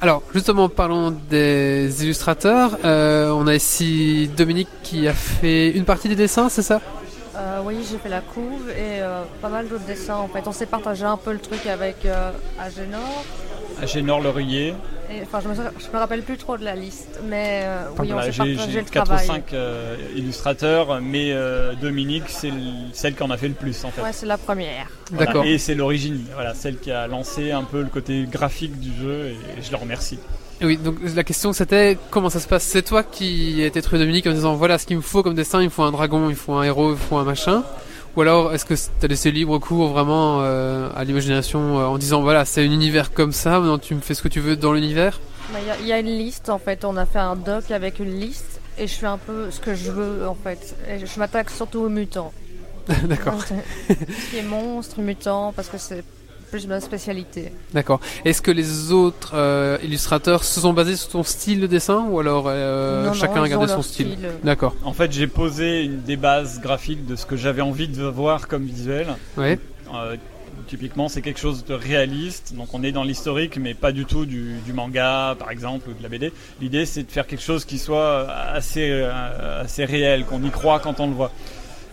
Alors, justement, parlons des illustrateurs. Euh, on a ici Dominique qui a fait une partie des dessins, c'est ça? Euh, oui, j'ai fait la couve et euh, pas mal d'autres dessins. En fait, on s'est partagé un peu le truc avec euh, Agenor. Agénor Laurier, Et, enfin, je me, je me rappelle plus trop de la liste, mais euh, oui, on s'est j'ai partagé j'ai le 4 ou travail. 5 illustrateurs, mais euh, Dominique, c'est le- celle qui en a fait le plus en fait. Ouais, c'est la première. Voilà, D'accord. Et c'est l'origine, voilà, celle qui a lancé un peu le côté graphique du jeu et je le remercie. Oui, donc la question c'était comment ça se passe? C'est toi qui as été trouvé Dominique en disant voilà ce qu'il me faut comme dessin, il me faut un dragon, il me faut un héros, il me faut un machin Ou alors est-ce que t'as laissé libre cours vraiment euh, à l'imagination euh, en disant voilà c'est un univers comme ça, maintenant tu me fais ce que tu veux dans l'univers? Bah, Il y, a- il y a une liste en fait. On a fait un doc avec une liste et je fais un peu ce que je veux en fait. Et je m'attaque surtout aux mutants. [LAUGHS] D'accord. [LAUGHS] Ce qui est monstres, mutants, parce que c'est plus ma spécialité. D'accord. Est-ce que les autres euh, illustrateurs se sont basés sur ton style de dessin ou alors euh, Non, non, chacun a gardé son style, style. D'accord. En fait, j'ai posé une, des bases graphiques de ce que j'avais envie de voir comme visuel. Ouais. Euh, typiquement, c'est quelque chose de réaliste. Donc, on est dans l'historique, mais pas du tout du, du manga, par exemple, ou de la BD. L'idée, c'est de faire quelque chose qui soit assez, assez réel, qu'on y croit quand on le voit.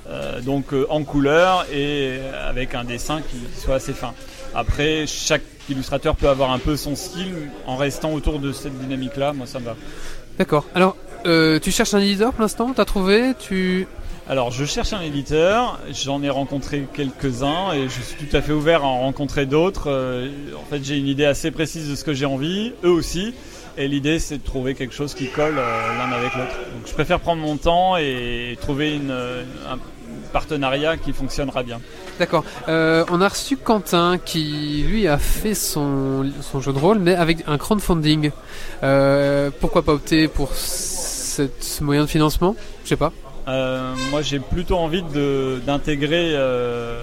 Euh, donc, euh, en couleur et avec un dessin qui soit assez fin. Après, chaque illustrateur peut avoir un peu son style en restant autour de cette dynamique-là. Moi, ça me va. D'accord. Alors euh, tu cherches un éditeur pour l'instant? T'as trouvé? Tu Alors, je cherche un éditeur. J'en ai rencontré quelques-uns et je suis tout à fait ouvert à en rencontrer d'autres. Euh, en fait, j'ai une idée assez précise de ce que j'ai envie, eux aussi. Et l'idée, c'est de trouver quelque chose qui colle euh, l'un avec l'autre. Donc, je préfère prendre mon temps et trouver une, un partenariat qui fonctionnera bien. D'accord. Euh, on a reçu Quentin qui lui a fait son, son jeu de rôle mais avec un crowdfunding. Euh, pourquoi pas opter pour cette, ce moyen de financement? Je sais pas. Euh, moi, j'ai plutôt envie d'intégrer euh,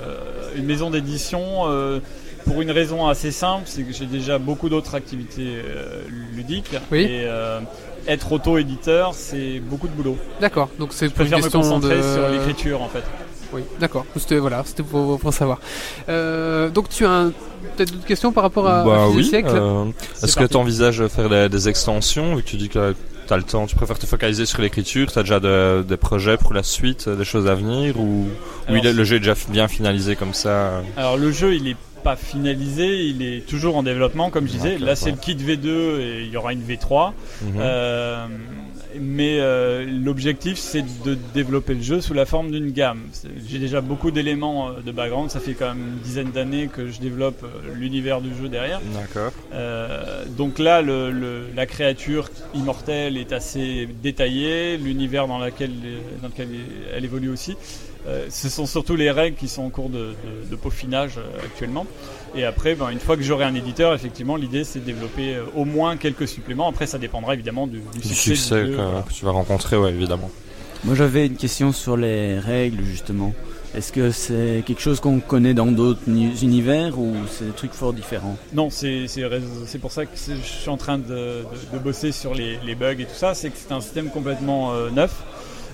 une maison d'édition euh, pour une raison assez simple, c'est que j'ai déjà beaucoup d'autres activités euh, ludiques Oui. et euh, être auto-éditeur, c'est beaucoup de boulot. D'accord. Donc c'est pour une préfère me question concentrer de sur l'écriture en fait. Oui, d'accord. C'était voilà, c'était pour, pour savoir. Euh, donc tu as un- peut-être d'autres questions par rapport à, Bah à oui. siècles euh, Est-ce que tu envisages de faire des, des extensions vu que tu dis que tu as le temps, tu préfères te focaliser sur l'écriture, tu as déjà de- des projets pour la suite, des choses à venir ou, ou Alors, il est- le jeu est déjà bien finalisé comme ça euh, Alors le jeu, il est pas finalisé, il est toujours en développement, comme je disais. Là, c'est le kit V2 et il y aura une V3. mhm. Euh, mais euh, l'objectif c'est de développer le jeu sous la forme d'une gamme. J'ai déjà beaucoup d'éléments euh, de background, ça fait quand même une dizaine d'années que je développe euh, l'univers du jeu derrière. D'accord. Euh, donc là, le- le- la créature immortelle est assez détaillée, l'univers dans, laquelle- dans lequel elle évolue aussi. Euh, ce sont surtout les règles qui sont en cours de, de- de peaufinage euh, actuellement. Et après, ben, une fois que j'aurai un éditeur, effectivement, l'idée c'est de développer euh, au moins quelques suppléments. Après, ça dépendra évidemment du, du Du succès, succès du jeu. que, que tu vas rencontrer, ouais, évidemment. Moi j'avais une question sur les règles justement. Est-ce que c'est quelque chose qu'on connaît dans d'autres ni- univers ou c'est des trucs fort différents? Non, c'est pour ça que je suis en train de, de- de bosser sur les, les bugs et tout ça. C'est que c'est un système complètement euh, neuf.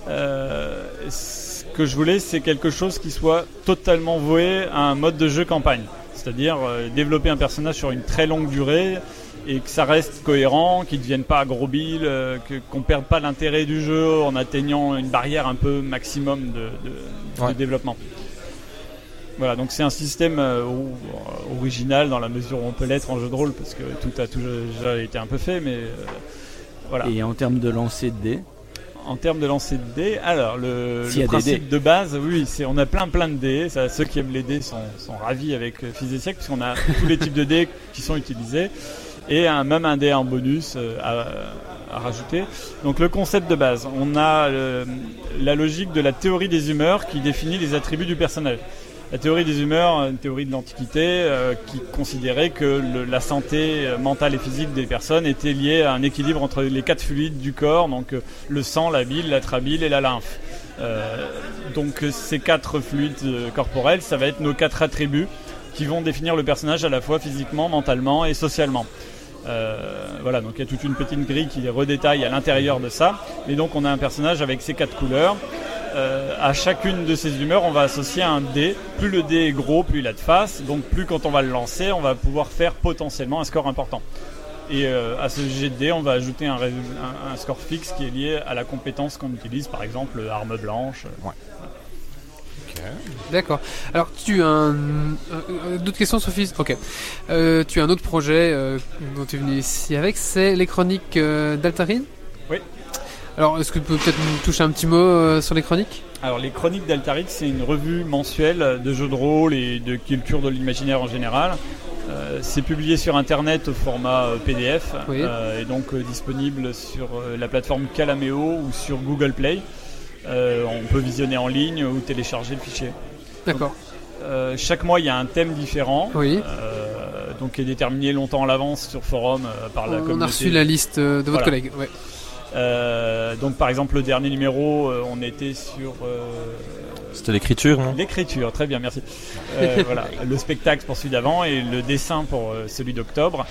Euh, ce que je voulais, c'est quelque chose qui soit totalement voué à un mode de jeu campagne. C'est-à-dire euh, développer un personnage sur une très longue durée et que ça reste cohérent, qu'il ne devienne pas gros bill, euh, qu'on ne perde pas l'intérêt du jeu en atteignant une barrière un peu maximum de, de- de Ouais. développement. Voilà, donc c'est un système euh, original dans la mesure où on peut l'être en jeu de rôle parce que tout a toujours déjà été un peu fait, mais euh, voilà. Et en termes de lancer de dés En termes de lancer de dés, alors le, le principe de base, oui, c'est on a plein plein de dés. Ça, ceux qui aiment les dés sont, sont ravis avec euh, et siècles puisqu'on a [LAUGHS] tous les types de dés qui sont utilisés et un, même un dé en bonus euh, à, à rajouter. Donc le concept de base, on a euh, la logique de la théorie des humeurs qui définit les attributs du personnage. La théorie des humeurs, une théorie de l'Antiquité euh, qui considérait que la santé euh, mentale et physique des personnes était liée à un équilibre entre les quatre fluides du corps, donc euh, le sang, la bile, l'atrabile et la lymphe. Donc ces quatre fluides corporels, ça va être nos quatre attributs qui vont définir le personnage à la fois physiquement, mentalement et socialement. Voilà, donc il y a toute une petite grille qui les redétaille à l'intérieur de ça. Et donc on a un personnage avec ces quatre couleurs. Euh, à chacune de ces humeurs, on va associer un dé. Plus le dé est gros, plus il a de face. Donc plus quand on va le lancer, on va pouvoir faire potentiellement un score important. Et euh, à ce jet de dé, on va ajouter un, rés- un- un score fixe qui est lié à la compétence qu'on utilise, par exemple arme blanche. D'accord. Alors, tu as un... euh, d'autres questions, Sophie? Ok. Euh, tu as un autre projet euh, dont tu es venu ici avec, c'est les chroniques euh, d'Altarine? Oui. Alors, est-ce que tu peux peut-être nous toucher un petit mot euh, sur les chroniques? Alors les Chroniques d'Altarix, c'est une revue mensuelle de jeux de rôle et de culture de l'imaginaire en général. Euh, c'est publié sur internet au format euh, PDF Oui. et donc disponible sur la plateforme Calameo ou sur Google Play. On peut visionner en ligne ou télécharger le fichier. D'accord. Euh, chaque mois, il y a un thème différent, Oui. euh, donc qui est déterminé longtemps à l'avance sur forum euh, par la On communauté. a reçu la liste de votre Voilà. collègue. Ouais. Euh, donc par exemple le dernier numéro, euh, on était sur euh, C'était l'écriture, non? L'écriture. Très bien, merci. Euh, voilà, [LAUGHS] le spectacle pour celui d'avant et le dessin pour celui d'octobre.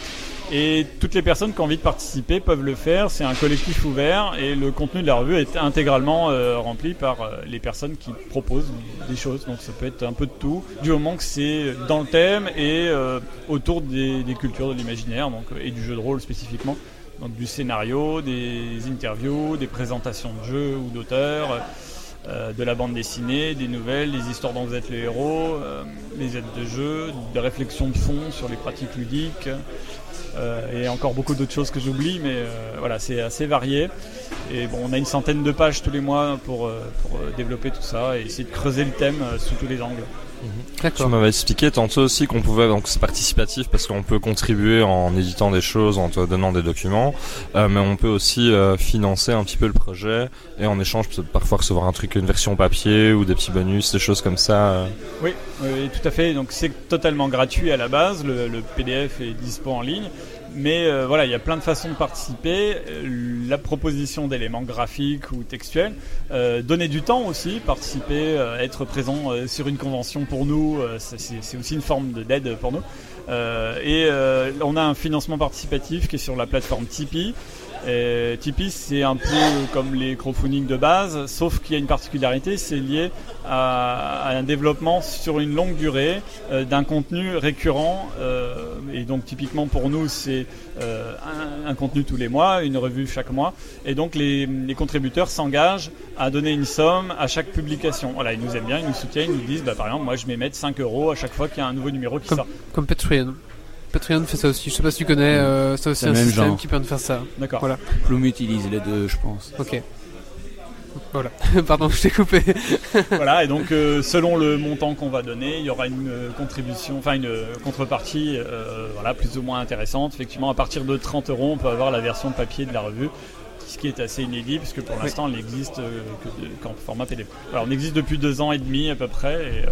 Et toutes les personnes qui ont envie de participer peuvent le faire. C'est un collectif ouvert et le contenu de la revue est intégralement euh, rempli par euh, les personnes qui proposent des choses. Donc ça peut être un peu de tout, du moment que c'est dans le thème et autour des, des cultures de l'imaginaire donc, et du jeu de rôle spécifiquement. Donc du scénario, des interviews, des présentations de jeux ou d'auteurs, euh, de la bande dessinée, des nouvelles, des histoires dont vous êtes le héros, euh, des aides de jeu, des réflexions de fond sur les pratiques ludiques, euh, et encore beaucoup d'autres choses que j'oublie, mais voilà, c'est assez varié. Et bon, on a une centaine de pages tous les mois pour, pour développer tout ça et essayer de creuser le thème sous tous les angles. Tu m'avais expliqué tantôt aussi qu'on pouvait, donc c'est participatif parce qu'on peut contribuer en éditant des choses, en te donnant des documents, euh, mais on peut aussi euh, financer un petit peu le projet et en échange peut-être parfois recevoir un truc, une version papier ou des petits bonus, des choses comme ça. euh. Oui, oui, tout à fait. Donc c'est totalement gratuit à la base. Le, le PDF est dispo en ligne. Mais euh, voilà, il y a plein de façons de participer. Euh, La proposition d'éléments graphiques ou textuels, euh, donner du temps aussi, participer, être présent sur une convention pour nous, c'est- aussi une forme de- d'aide pour nous. Et on a un financement participatif qui est sur la plateforme Tipeee. Et Tipeee, c'est un peu comme les crowdfunding de base, sauf qu'il y a une particularité, c'est lié à, à un développement sur une longue durée euh, d'un contenu récurrent. euh, et donc typiquement pour nous, c'est euh, un, un contenu tous les mois, une revue chaque mois. Et donc les, les contributeurs s'engagent à donner une somme à chaque publication. Voilà, ils nous aiment bien, ils nous soutiennent, ils nous disent, bah, par exemple, moi je vais mettre 5 euros à chaque fois qu'il y a un nouveau numéro qui Comme, sort. comme Patreon. Patreon fait ça aussi. Je sais pas si tu connais, euh, c'est aussi un même système genre. qui permet de faire ça. D'accord. Voilà. Plume utilise les deux, je pense. Ok. Voilà. [LAUGHS] Pardon, je t'ai coupé. [LAUGHS] voilà, et donc euh, selon le montant qu'on va donner, il y aura une euh, contribution, enfin une euh, contrepartie, euh, voilà, plus ou moins intéressante. Effectivement, à partir de 30 euros, on peut avoir la version papier de la revue, ce qui est assez inédit, puisque pour l'instant, elle n'existe euh, qu'en format PDF. Alors, on existe depuis deux ans et demi à peu près, et euh,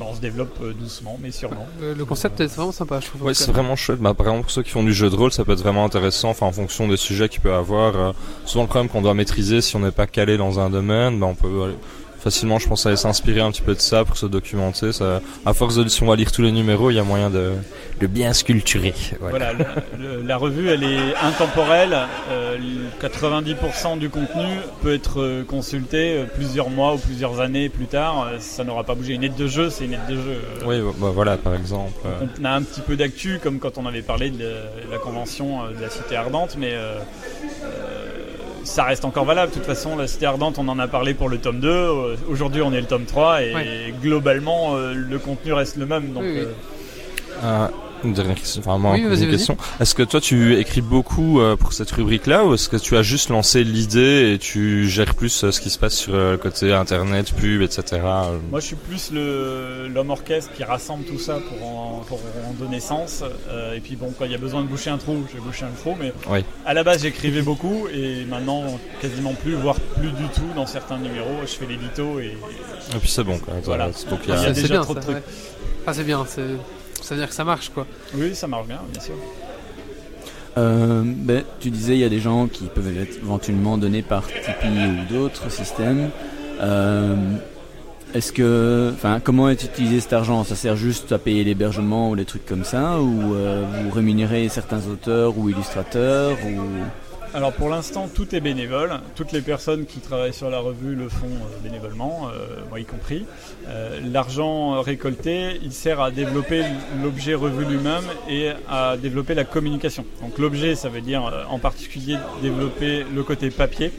bah, on se développe euh, doucement, mais sûrement. Le concept est vraiment sympa, je trouve. Ouais, c'est vraiment chouette. Bah, par exemple, pour ceux qui font du jeu de rôle, ça peut être vraiment intéressant, enfin, en fonction des sujets qu'il peut avoir. Euh, souvent, le problème qu'on doit maîtriser, si on n'est pas calé dans un domaine, bah, on peut facilement, je pense, aller s'inspirer un petit peu de ça pour se documenter. Ça, à force de, si on va lire tous les numéros, il y a moyen de, de bien sculpturer. Voilà, le- le- la revue elle est intemporelle. euh, le 90% du contenu peut être euh, consulté euh, plusieurs mois ou plusieurs années plus tard. euh, ça n'aura pas bougé. Une aide de jeu, c'est une aide de jeu. Oui, bah, voilà, par exemple. on a un petit peu d'actu, comme quand on avait parlé de la, convention de la Cité Ardente, mais euh, euh, ça reste encore valable. De toute façon, la Cité Ardente, on en a parlé pour le tome 2. euh, Aujourd'hui, on est le tome 3, et Ouais. globalement, euh, le contenu reste le même. Donc, Oui, oui. Une dernière question, moi, Oui, une question. Est-ce que toi, tu écris beaucoup euh, pour cette rubrique-là, ou est-ce que tu as juste lancé l'idée et tu gères plus euh, ce qui se passe sur euh, le côté internet, pub, etc. Moi, je suis plus le- l'homme orchestre qui rassemble tout ça pour en, pour en donner sens. Euh, et puis, bon, quand il y a besoin de boucher un trou, je vais boucher un trou. Mais Oui. à la base, j'écrivais beaucoup et maintenant, quasiment plus, voire plus du tout dans certains numéros. Je fais l'édito et. Et puis c'est bon, quoi. Voilà. Donc, il y a- Il y a C'est déjà bien, trop de trucs. ouais. Ah, c'est bien, c'est... ça veut dire que ça marche, quoi. Oui, ça marche bien, bien sûr. Euh, ben, tu disais, il y a des gens qui peuvent être éventuellement donnés par Tipeee ou d'autres systèmes. Euh, est-ce que, enfin, comment est utilisé cet argent? Ça sert juste à payer l'hébergement ou des trucs comme ça, ou euh, vous rémunérez certains auteurs ou illustrateurs ou Alors pour l'instant, tout est bénévole. Toutes les personnes qui travaillent sur la revue le font euh, bénévolement, euh, moi y compris. Euh, L'argent récolté, il sert à développer l'objet revue lui-même et à développer la communication. Donc l'objet, ça veut dire euh, en particulier développer le côté papier.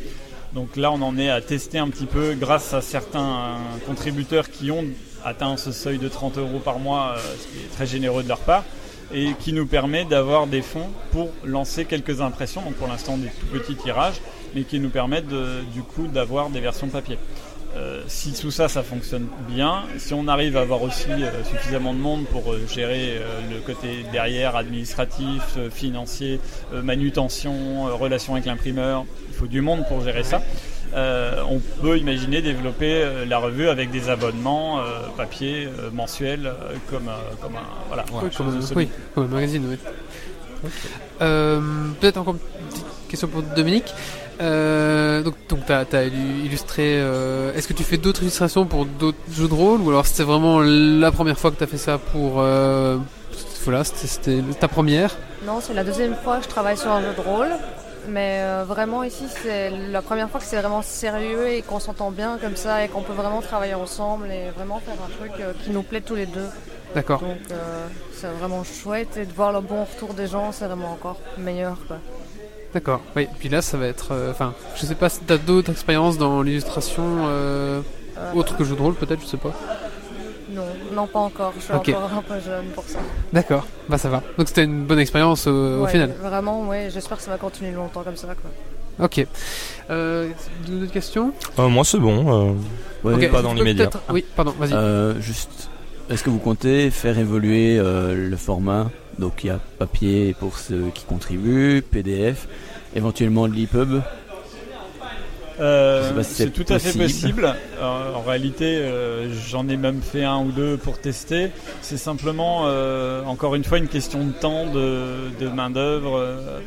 Donc là, on en est à tester un petit peu grâce à certains contributeurs qui ont atteint ce seuil de 30 euros par mois, ce qui est très généreux de leur part et qui nous permet d'avoir des fonds pour lancer quelques impressions, donc pour l'instant des tout petits tirages, mais qui nous permettent du coup d'avoir des versions papier. Euh, si tout ça, ça fonctionne bien, si on arrive à avoir aussi euh, suffisamment de monde pour euh, gérer le côté derrière, administratif, financier, manutention, relation avec l'imprimeur, il faut du monde pour gérer ça. Euh, on peut imaginer développer euh, la revue avec des abonnements euh, papier euh, mensuels euh, comme, euh, comme un voilà Oui, quelque comme, chose de un- solide. oui, comme un magazine, oui. Euh, Peut-être encore une petite question pour Dominique. Euh, donc, donc tu as, illustré. euh, Est-ce que tu fais d'autres illustrations pour d'autres jeux de rôle ou alors c'était vraiment la première fois que tu as fait ça pour. Euh, voilà, c'était- c'était ta première? Non, c'est la deuxième fois que je travaille sur un jeu de rôle. Mais euh, vraiment ici, c'est la première fois que c'est vraiment sérieux et qu'on s'entend bien comme ça et qu'on peut vraiment travailler ensemble et vraiment faire un truc euh, qui nous plaît tous les deux. D'accord. Donc euh, c'est vraiment chouette et de voir le bon retour des gens, c'est vraiment encore meilleur. Quoi. D'accord. Oui, puis là, ça va être. euh, Enfin, je sais pas si tu as d'autres expériences dans l'illustration autre que jeu de rôle, peut-être, je sais pas. Non, pas encore. Je suis encore un peu jeune pour ça. D'accord, bah ça va. Donc c'était une bonne expérience euh, au Ouais, final. Vraiment, ouais. J'espère que ça va continuer longtemps comme ça. Quoi. Ok. Euh, D'autres questions Euh, moi, c'est bon. euh, Ouais, pas dans l'immédiat. Oui, pardon, vas-y. Euh, juste, est-ce que vous comptez faire évoluer euh, le format? Donc il y a papier pour ceux qui contribuent, PDF, éventuellement de l'EPUB? Euh, si c'est tout à fait possible. Euh, en réalité, euh, j'en ai même fait un ou deux pour tester. C'est simplement, euh, encore une fois, une question de temps, de, de main d'œuvre euh,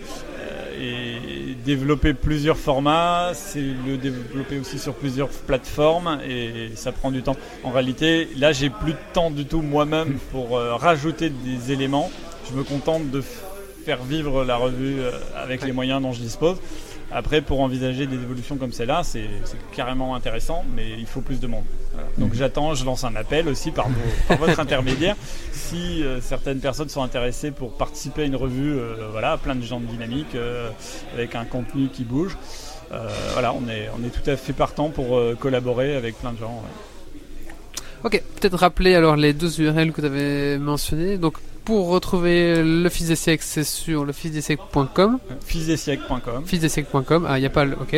et développer plusieurs formats. C'est le développer aussi sur plusieurs plateformes et ça prend du temps. En réalité, là, j'ai plus de temps du tout moi-même [LAUGHS] pour rajouter des éléments. Je me contente de faire vivre la revue avec les moyens dont je dispose. Après, pour envisager des évolutions comme celle-là, c'est carrément intéressant, mais il faut plus de monde. Voilà. Donc Mhm. j'attends, je lance un appel aussi par, vos- par votre [LAUGHS] intermédiaire. Si euh, certaines personnes sont intéressées pour participer à une revue, euh, voilà, plein de gens de dynamique, euh, avec un contenu qui bouge, voilà, on est, on est tout à fait partant pour collaborer avec plein de gens. ouais. Ok, peut-être rappeler alors les deux URL que tu avais mentionnées. Donc pour retrouver le fils des siècles, c'est sur le fils des siècles.com. Fils-des-siècles.com. Fils des siècles.com. Ah, il n'y a pas le. Ok.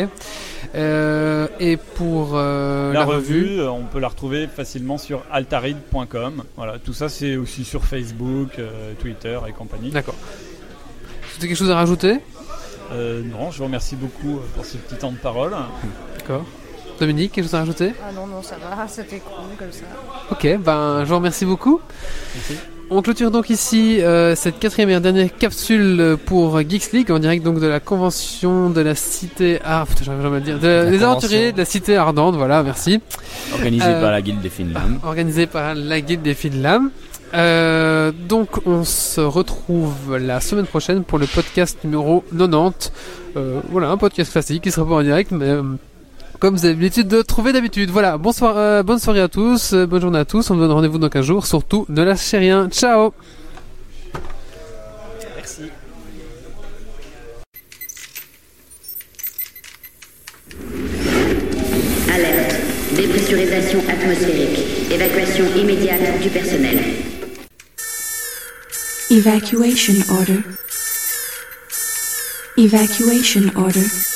Euh, et pour euh, la, revue, euh, on peut la retrouver facilement sur altarid.com. Voilà, tout ça c'est aussi sur Facebook, euh, Twitter et compagnie. D'accord. C'était quelque chose à rajouter? Euh, non, je vous remercie beaucoup pour ce petit temps de parole. D'accord. Dominique, quelque chose à rajouter? Ah non, non, ça va, [LAUGHS] c'était cool comme ça. Ok, ben je vous remercie beaucoup. Merci. On clôture donc ici euh, cette quatrième et dernière capsule pour Geeks League en direct donc de la convention de la cité ah putain j'arrive jamais à le dire. De- La des aventuriers de la cité ardente voilà merci. Organisé Euh, par la guilde des Finlames. [LAUGHS] organisé par la guilde des l'âme Euh, donc on se retrouve la semaine prochaine pour le podcast numéro 90 Euh, voilà un podcast classique qui sera pas en direct mais euh, comme vous avez l'habitude de trouver d'habitude. Voilà, bonsoir, euh, bonne soirée à tous, euh, bonne journée à tous. On vous donne rendez-vous dans 15 jours. Surtout, ne lâchez rien. Ciao Merci. Alerte. Dépressurisation atmosphérique. Évacuation immédiate du personnel. Evacuation order. Evacuation order.